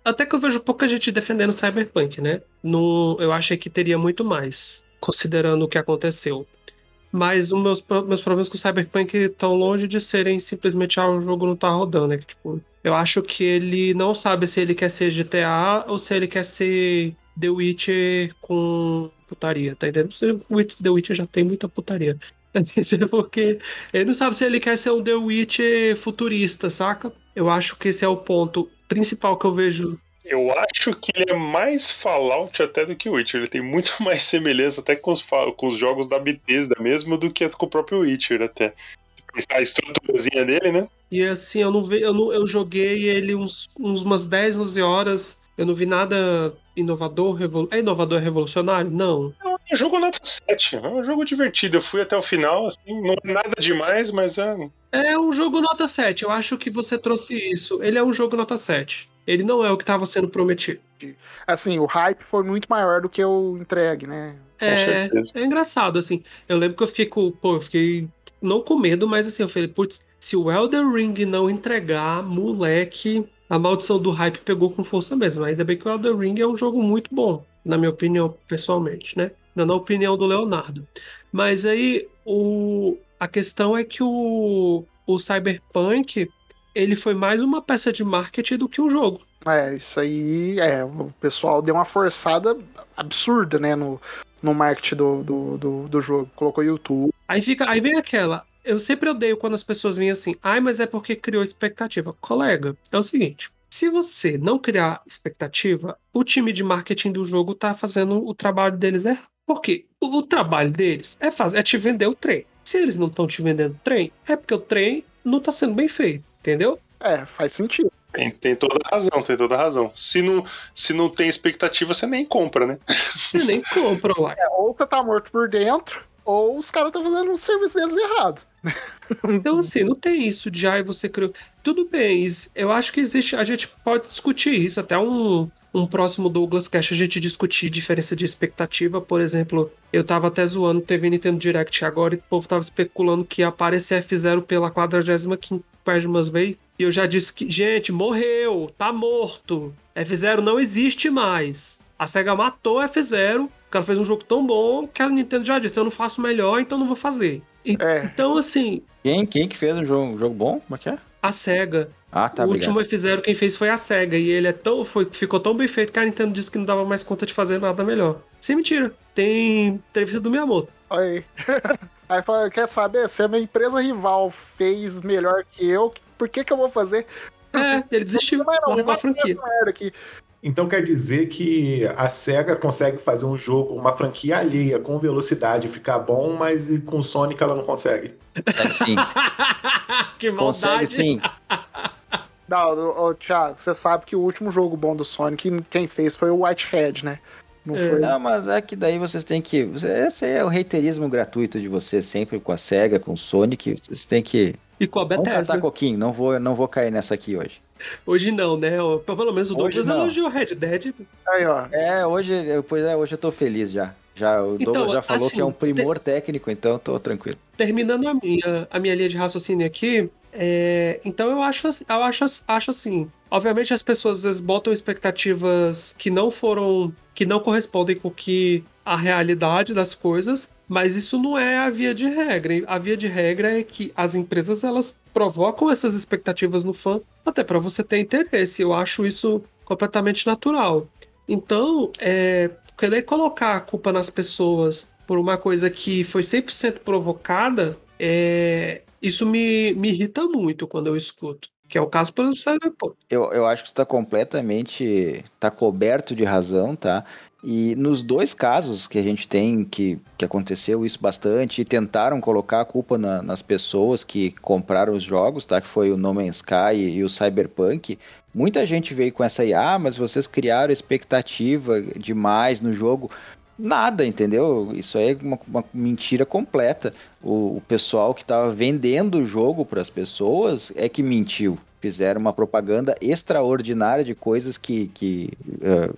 até que eu vejo pouca gente defendendo o Cyberpunk, né? No, eu achei que teria muito mais, considerando o que aconteceu. Mas os meus, meus problemas com o Cyberpunk estão longe de serem simplesmente ah, o jogo não tá rodando. É que, tipo, eu acho que ele não sabe se ele quer ser GTA ou se ele quer ser The Witcher com putaria, tá entendendo? O The Witcher já tem muita putaria. É porque ele não sabe se ele quer ser um The Witcher futurista, saca? Eu acho que esse é o ponto principal que eu vejo. Eu acho que ele é mais Fallout até do que o Witcher. Ele tem muito mais semelhança até com os, com os jogos da Bethesda mesmo do que com o próprio Witcher até. A estruturazinha dele, né? E assim, eu não vi, eu, não, eu joguei ele uns, uns umas 10, 11 horas. Eu não vi nada inovador, revol... é inovador é revolucionário? Não. É um jogo nota 7. É um jogo divertido. Eu fui até o final, assim, não é nada demais, mas é. É um jogo nota 7. Eu acho que você trouxe isso. Ele é um jogo nota 7. Ele não é o que estava sendo prometido. Assim, o hype foi muito maior do que o entregue, né? É, é engraçado, assim. Eu lembro que eu fiquei com. Pô, eu fiquei. Não com medo, mas assim, eu falei, putz, se o Elden Ring não entregar, moleque, a maldição do hype pegou com força mesmo. Ainda bem que o Elden Ring é um jogo muito bom, na minha opinião, pessoalmente, né? Não na opinião do Leonardo. Mas aí, o... a questão é que o, o Cyberpunk, ele foi mais uma peça de marketing do que um jogo. É, isso aí, é, o pessoal deu uma forçada absurda, né, no, no marketing do, do, do, do jogo. Colocou YouTube. Aí fica, aí vem aquela. Eu sempre odeio quando as pessoas vêm assim, ai, mas é porque criou expectativa. Colega, é o seguinte: se você não criar expectativa, o time de marketing do jogo tá fazendo o trabalho deles errado. Por quê? O, o trabalho deles é, fazer, é te vender o trem. Se eles não estão te vendendo o trem, é porque o trem não tá sendo bem feito, entendeu? É, faz sentido. Tem, tem toda a razão, tem toda a razão. Se não, se não tem expectativa, você nem compra, né? Você nem compra lá. É, ou você tá morto por dentro, ou os caras estão fazendo o serviço deles errado. Então, assim, não tem isso de ai, você criou. Tudo bem, eu acho que existe. A gente pode discutir isso, até um, um próximo Douglas Cash a gente discutir diferença de expectativa. Por exemplo, eu tava até zoando, teve Nintendo Direct agora e o povo tava especulando que ia aparecer F0 pela 45 vez. E eu já disse que, gente, morreu, tá morto. F0 não existe mais. A SEGA matou F0, porque ela fez um jogo tão bom que a Nintendo já disse: eu não faço melhor, então não vou fazer. E- É. Então, assim, Quem, quem que fez um jogo, um jogo bom? Como é que é? a SEGA. Ah, tá, o obrigado. último F0 quem fez foi a SEGA. E ele é tão, foi, ficou tão bem feito que a Nintendo disse que não dava mais conta de fazer nada melhor. Sem mentira. Tem entrevista do Miyamoto. Olha aí. Aí fala, quer saber? Se a minha empresa rival fez melhor que eu, por que que eu vou fazer? É, ele desistiu. Mas não, a vai franquia. aqui. Então quer dizer que a SEGA consegue fazer um jogo, uma franquia alheia com velocidade ficar bom, mas com o Sonic ela não consegue. Consegue sim. que Consegue maldade. sim. Não, ô, Thiago, você sabe que o último jogo bom do Sonic, quem fez foi o Whitehead, né? Não É. foi. Não, mas é que daí vocês têm que. Esse é o reiterismo gratuito de vocês, sempre com a SEGA, com o Sonic. Vocês têm que. E com a Vamos Bethesda. catar coquinho, não vou, não vou cair nessa aqui hoje. Hoje não, né? Pelo menos o Hoje Douglas elogiou Red Dead. Aí, ó. É, hoje, pois é, hoje eu tô feliz já. Já, o Então, Douglas já falou assim, que é um primor técnico, então tô tranquilo. Terminando a minha, a minha linha de raciocínio aqui, é, então eu acho, assim- eu acho, acho assim. Obviamente as pessoas às vezes botam expectativas que não foram. que não correspondem com o que a realidade das coisas, mas isso não é a via de regra. A via de regra é que as empresas elas provocam essas expectativas no fã até para você ter interesse. Eu acho isso completamente natural. Então, é, querer colocar a culpa nas pessoas por uma coisa que foi 100% provocada, é, isso me, me irrita muito quando eu escuto. Que é o caso, por exemplo, do Cyberpunk. Eu, eu acho que está completamente. tá coberto de razão, tá? E nos dois casos que a gente tem que, que aconteceu isso bastante e tentaram colocar a culpa na- nas pessoas que compraram os jogos, tá? Que foi o No Man's Sky e, e o Cyberpunk. Muita gente veio com essa aí, ah, mas vocês criaram expectativa demais no jogo. Nada, entendeu? Isso aí é uma, uma mentira completa. O, o pessoal que estava vendendo o jogo para as pessoas é que mentiu. Fizeram uma propaganda extraordinária de coisas que, que, eh,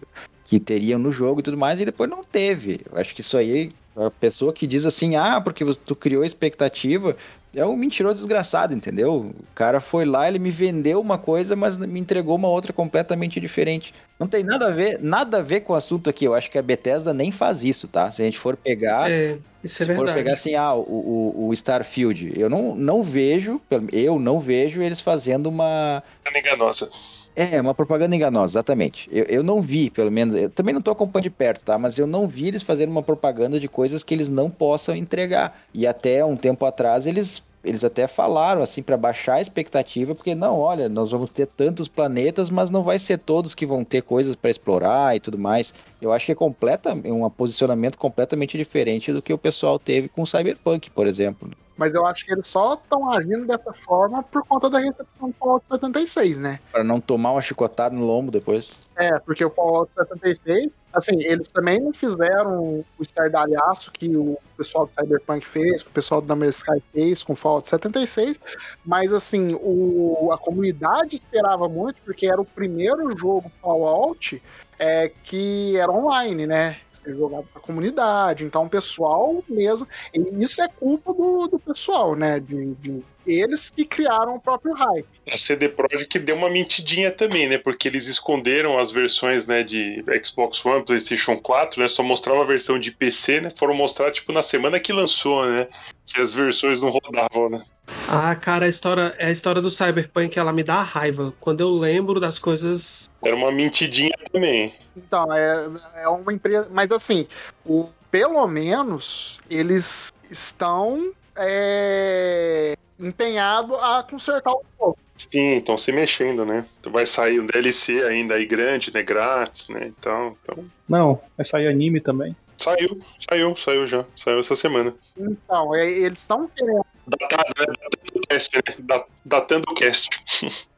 que teriam no jogo e tudo mais, e depois não teve. Eu acho que isso aí, a pessoa que diz assim, ah, porque você- tu criou expectativa, é um mentiroso desgraçado, entendeu? O cara foi lá, ele me vendeu uma coisa, mas me entregou uma outra completamente diferente. Não tem nada a ver, nada a ver com o assunto aqui. Eu acho que a Bethesda nem faz isso, tá? Se a gente for pegar, É, isso é se for verdade. pegar assim, ah, o, o, o Starfield, eu não, não vejo, eu não vejo eles fazendo uma, enganosa. É, uma propaganda enganosa, exatamente. Eu, eu não vi, pelo menos, eu também não tô acompanhando de perto, tá? Mas eu não vi eles fazendo uma propaganda de coisas que eles não possam entregar. E até um tempo atrás eles eles até falaram assim para baixar a expectativa, porque não, olha, nós vamos ter tantos planetas, mas não vai ser todos que vão ter coisas para explorar e tudo mais. Eu acho que é completa, um posicionamento completamente diferente do que o pessoal teve com o Cyberpunk, por exemplo. Mas eu acho que eles só estão agindo dessa forma por conta da recepção do Fallout 76, né? Para não tomar uma chicotada no lombo depois. É, porque o Fallout 76, assim, eles também não fizeram o estardalhaço que o pessoal do Cyberpunk fez, que o pessoal do Man's Sky fez com o Fallout 76, mas assim, o, a comunidade esperava muito, porque era o primeiro jogo Fallout é, que era online, né? Você jogava com a comunidade, então o pessoal mesmo. E isso é culpa do, do pessoal, né? De, de- eles que criaram o próprio hype. A CD Projekt deu uma mentidinha também, né? Porque eles esconderam as versões, né, de Xbox One, PlayStation 4, né? Só mostrava a versão de PC, né? Foram mostrar, tipo, na semana que lançou, né? Que as versões não rodavam, né? Ah, cara, a história, a história do Cyberpunk, ela me dá raiva. Quando eu lembro das coisas. Era uma mentidinha também. Então, é, é uma empresa. Mas assim, o, pelo menos eles estão é, empenhados a consertar o jogo. Sim, estão se mexendo, né? Vai sair um DLC ainda aí grande, né? Grátis, né? Então, então. Não, vai sair anime também. Saiu, saiu, saiu já. Saiu essa semana. Então, é, eles estão querendo. Datado, né? Datando o cast, né? Da- Datando o cast.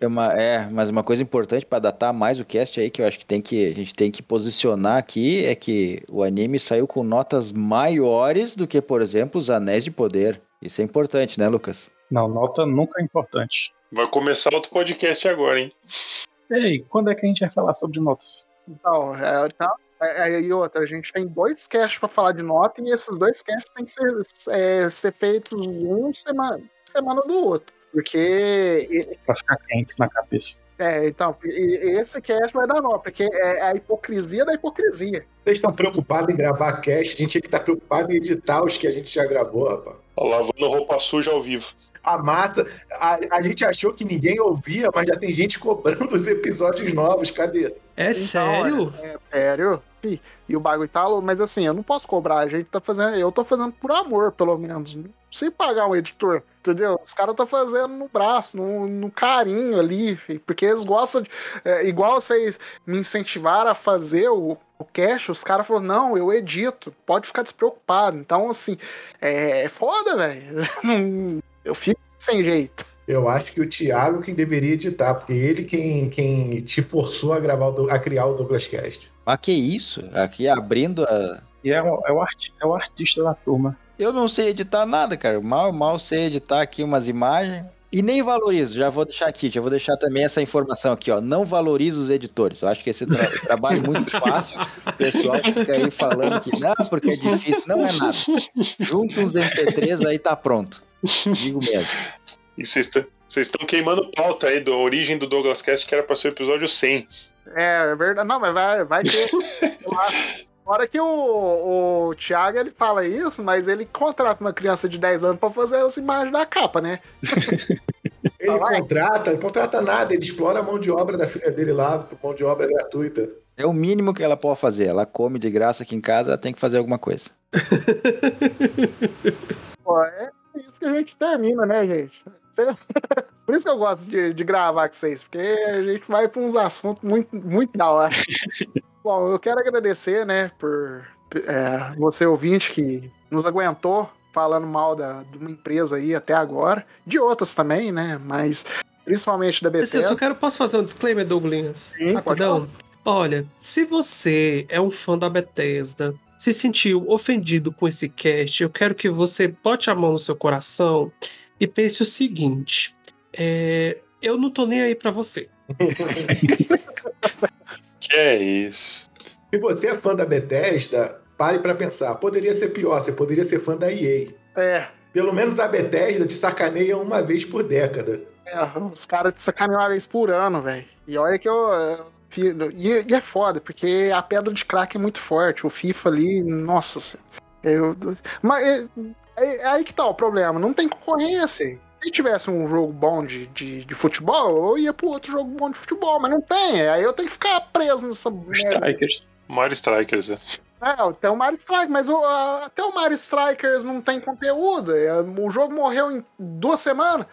É, uma, é, mas uma coisa importante para datar mais o cast aí que eu acho que tem que a gente tem que posicionar aqui é que o anime saiu com notas maiores do que, por exemplo, os Anéis de Poder. Isso é importante, né, Lucas? Não, nota nunca é importante. Vai começar outro podcast agora, hein? Ei, quando é que a gente vai falar sobre notas? Então, é, tá, é, é, e outra, a gente tem dois casts para falar de nota e esses dois casts têm que ser, é, ser feitos um semana, semana do outro. Porque Pra ficar quente na cabeça. É, então, esse cast vai dar nó, porque é a hipocrisia da hipocrisia. Vocês estão preocupados em gravar cast? A gente tinha que estar preocupado em editar os que a gente já gravou, rapaz. Ó, Lavando roupa suja ao vivo. A massa, a, a gente achou que ninguém ouvia, mas já tem gente cobrando os episódios novos. Cadê? É sério? É, sério? E, o bagulho tá mas assim, eu não posso cobrar, a gente tá fazendo, eu tô fazendo por amor, pelo menos. Sem pagar um editor, entendeu? Os caras tá fazendo no braço, no, no carinho ali, porque eles gostam de. é, igual vocês me incentivaram a fazer o, o cash, os caras falaram, não, eu edito, pode ficar despreocupado. Então, assim, é, é foda, velho. Eu fico sem jeito. Eu acho que o Thiago quem deveria editar, porque ele quem, quem te forçou a gravar a criar o Douglas Cast. Mas que isso? Aqui abrindo a. E é o, é o, arti- é o artista da turma. Eu não sei editar nada, cara. Mal, mal sei editar aqui umas imagens. E nem valorizo, já vou deixar aqui, já vou deixar também essa informação aqui, ó. Não valorizo os editores. Eu acho que esse tra- trabalho é muito fácil. O pessoal fica aí falando que não, porque é difícil. Não é nada. Junta uns MP3 aí tá pronto. Digo mesmo. E vocês estão- vocês estão queimando pauta aí da origem do Douglas Cast, que era pra ser o episódio 100. É, é verdade. Não, mas vai, vai ter. Hora que o, o Thiago ele fala isso, mas ele contrata uma criança de 10 anos pra fazer as imagens da capa, né? Ele vai. contrata, contrata nada, ele explora a mão de obra da filha dele lá, mão de obra gratuita. É o mínimo que ela pode fazer. Ela come de graça aqui em casa, ela tem que fazer alguma coisa. Pô, é isso que a gente termina, né, gente? Por isso que eu gosto de, de gravar com vocês, porque a gente vai pra uns assuntos muito, muito da hora. Bom, eu quero agradecer, né, por é, você ouvinte que nos aguentou falando mal da, de uma empresa aí até agora, de outras também, né, mas principalmente da Assim, eu Bethesda. só quero, posso fazer um disclaimer, Douglas? Sim, Rapidão. Olha, se você é um fã da Bethesda, se sentiu ofendido com esse cast, eu quero que você bote a mão no seu coração e pense o seguinte: é, eu não tô nem aí pra você. Que é isso. Se você é fã da Bethesda, pare pra pensar. Poderia ser pior, você poderia ser fã da EA. É, Pelo menos a Bethesda te sacaneia uma vez por década. é, os caras te sacaneiam uma vez por ano, velho. E olha que eu. eu E, e é foda, porque a pedra de crack é muito forte. O FIFA ali, nossa. Eu, mas é, é- é aí que tá o problema. Não tem concorrência. Se tivesse um jogo bom de, de, de futebol, eu ia pro outro jogo bom de futebol, mas não tem. Aí eu tenho que ficar preso nessa. Strikers. Mario Strikers, né? É, tem o Mario Strikers, mas o- a- até o Mario Strikers não tem conteúdo. É, O jogo morreu em duas semanas.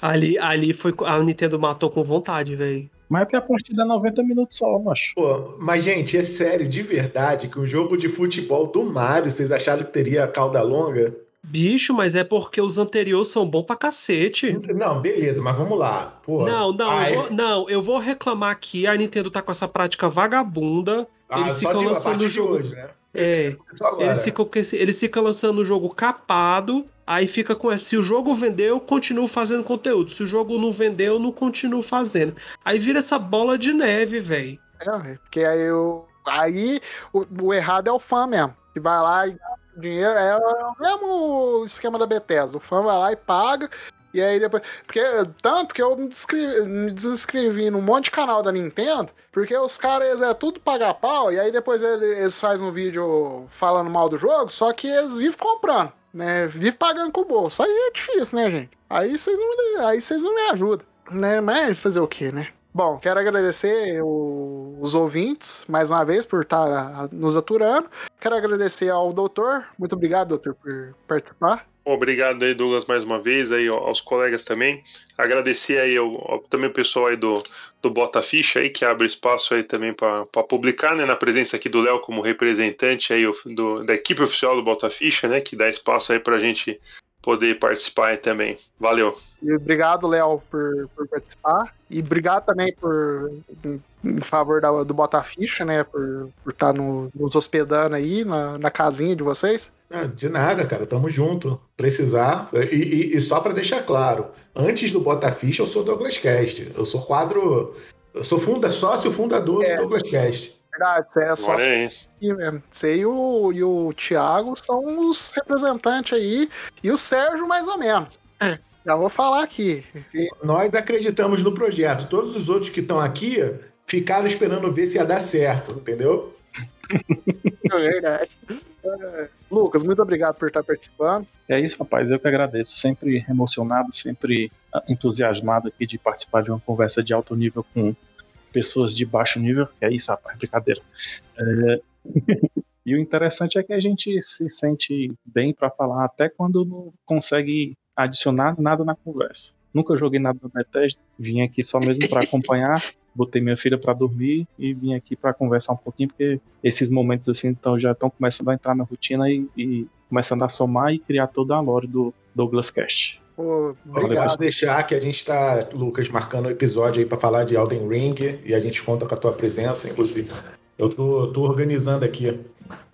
Ali, ali foi. A Nintendo matou com vontade, velho. Mas é porque a partida é 90 minutos só, macho. Pô, mas, gente, é sério, de verdade, que um jogo de futebol do Mario, vocês acharam que teria cauda longa? Bicho, mas é porque os anteriores são bons pra cacete. Não, beleza, mas vamos lá. Pô, Não, não, ah, eu é- vou, não, eu vou reclamar aqui. A Nintendo tá com essa prática vagabunda. Ah, eles ficam de, lançando o jogo- hoje, né? É, agora. eles ficam, eles ficam lançando o jogo capado. Aí fica com essa. Se o jogo vendeu, eu continuo fazendo conteúdo. Se o jogo não vendeu, eu não continuo fazendo. Aí vira essa bola de neve, velho. É, porque aí, eu, aí o, o errado é o fã mesmo. Que vai lá e dinheiro. É o mesmo esquema da Bethesda. O fã vai lá e paga. E aí depois. Porque tanto que eu me, descrevi, me desinscrevi num monte de canal da Nintendo. Porque os caras é tudo pagar pau. E aí depois eles, fazem um vídeo falando mal do jogo. Só que eles vivem comprando. Né? Vivem pagando com o bolso. Aí é difícil, né, gente? Aí vocês não, aí vocês não me ajudam. Né? Mas fazer o quê, né? Bom, quero agradecer o- os ouvintes mais uma vez por estar nos aturando. Quero agradecer ao doutor. Muito obrigado, doutor, por participar. Obrigado aí, Douglas, mais uma vez, aí aos colegas também. Agradecer aí ao, ao- também o pessoal aí do, do Bota Ficha aí, que abre espaço aí também para publicar, né? Na presença aqui do Léo como representante aí do- da equipe oficial do Bota Ficha, né? Que dá espaço aí pra gente poder participar também. Valeu. E obrigado, Léo, por, por participar. E obrigado também por em, favor da- do Bota Ficha, né? Por, por estar no- nos hospedando aí na, na casinha de vocês. Ah, de nada, cara, tamo junto. Precisar. E, e- e só pra deixar claro, antes do Bota Ficha, eu sou Douglas Cast. Eu sou quadro. Eu sou funda, sócio fundador É. do Douglas Cast. Verdade, você é só Olha aí. aqui mesmo. Você e o, e o Thiago são os representantes aí. E o Sérgio, mais ou menos. É, já vou falar aqui. Nós acreditamos no projeto. Todos os outros que estão aqui ficaram esperando ver se ia dar certo, entendeu? É verdade. Lucas, muito obrigado por estar participando. É isso, rapaz. Eu que agradeço. Sempre emocionado, sempre ah, entusiasmado aqui de participar de uma conversa de alto nível com pessoas de baixo nível. É isso, rapaz. Brincadeira. É, e o interessante é que a gente se sente bem para falar até quando não consegue adicionar nada na conversa. Nunca joguei nada no Bethesda, vim aqui só mesmo para acompanhar, botei minha filha para dormir e vim aqui para conversar um pouquinho, porque esses momentos assim então, já estão começando a entrar na rotina e, e começando a somar e criar toda a lore do Douglas Cast. Pô, obrigado. deixar que a gente tá, Lucas, marcando o episódio aí pra falar de Elden Ring e a gente conta com a tua presença, inclusive. Eu tô, tô organizando aqui.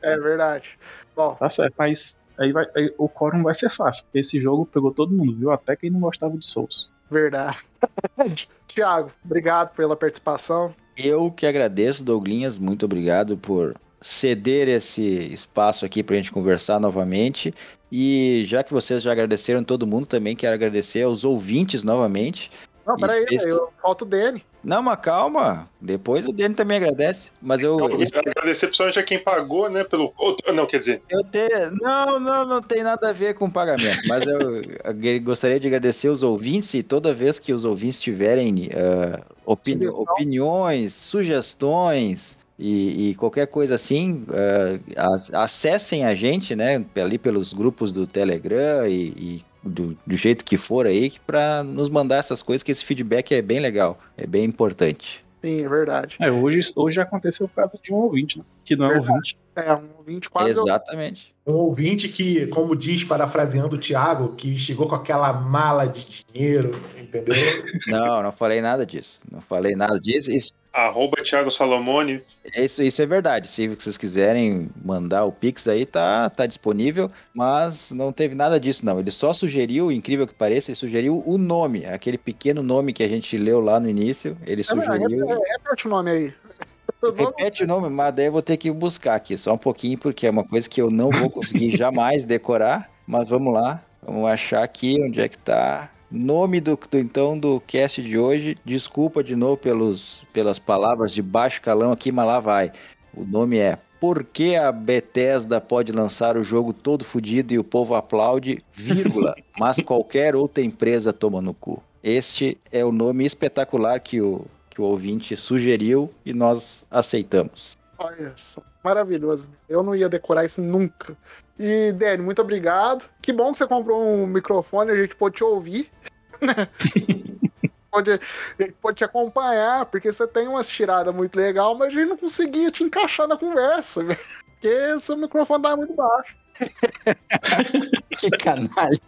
É verdade. Bom, Tá certo, mas aí, vai, aí o quórum vai ser fácil, porque esse jogo pegou todo mundo, viu? Até quem não gostava de Souls. verdade. Tiago, obrigado pela participação. Eu que agradeço, Douglinhas, muito obrigado por ceder esse espaço aqui pra gente conversar novamente. E já que vocês já agradeceram todo mundo, também quero agradecer aos ouvintes novamente. Não, peraí, Espécie- eu falta o Dene. Não, mas calma, depois o Dani também agradece. Mas eu, Então, agradecer principalmente a quem pagou, né? Pelo. Outro, não, quer dizer, eu te... Não, não, não tem nada a ver com pagamento. Mas eu gostaria de agradecer os ouvintes e toda vez que os ouvintes tiverem ah, opini- Sugestão. opiniões, sugestões e, e qualquer coisa assim, a- acessem a gente, né? Ali pelos grupos do Telegram e, e do, do jeito que for aí, para nos mandar essas coisas, que esse feedback é bem legal, é bem importante. Sim, é verdade. É, hoje, hoje aconteceu por causa de um ouvinte, né? Que não é Verdade. ouvinte. É, um 20 quase. Exatamente. Um ouvinte que, como diz, parafraseando o Thiago, que chegou com aquela mala de dinheiro, entendeu? Não, não falei nada disso. Não falei nada disso. Isso, arroba Thiago Salomone. isso, isso é verdade. Se vocês quiserem mandar o Pix aí, tá, tá disponível. Mas não teve nada disso, não. Ele só sugeriu, incrível que pareça, ele sugeriu o nome. Aquele pequeno nome que a gente leu lá no início. Ele sugeriu. É, é, repete o nome aí. Repete o nome, mas daí eu vou ter que buscar aqui só um pouquinho, porque é uma coisa que eu não vou conseguir jamais decorar. Mas vamos lá, vamos achar aqui onde é que tá. Nome do, do então do cast de hoje. Desculpa de novo pelos, pelas palavras de baixo calão aqui, mas lá vai. O nome é Por que a Bethesda pode lançar o jogo todo fudido e o povo aplaude, vírgula, mas qualquer outra empresa toma no cu. Este é o nome espetacular que o, que o ouvinte sugeriu e nós aceitamos. Olha só, maravilhoso. Eu não ia decorar isso nunca. E, Dani, muito obrigado. Que bom que você comprou um microfone, a gente pôde te ouvir. pode, a gente pode te acompanhar, porque você tem umas tiradas muito legal, mas a gente não conseguia te encaixar na conversa, velho. porque seu microfone tá muito baixo. Que canalha.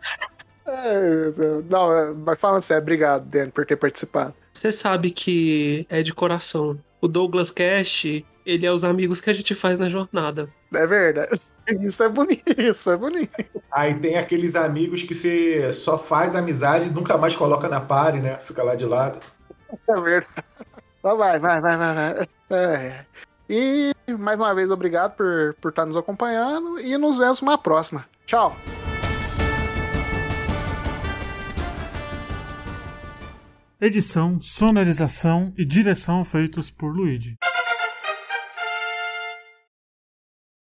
É, não, é, mas fala sério, obrigado, Dani, por ter participado. Você sabe que é de coração. O Douglas Cash, ele é os amigos que a gente faz na jornada. É verdade. Isso é bonito, isso é bonito. Aí tem aqueles amigos que você só faz amizade e nunca mais coloca na pare, né? Fica lá de lado. É verdade. Então vai, vai, vai, vai, vai. É. E mais uma vez, obrigado por, por estar nos acompanhando e nos vemos numa próxima. Tchau. Edição, sonorização e direção feitos por Luigi.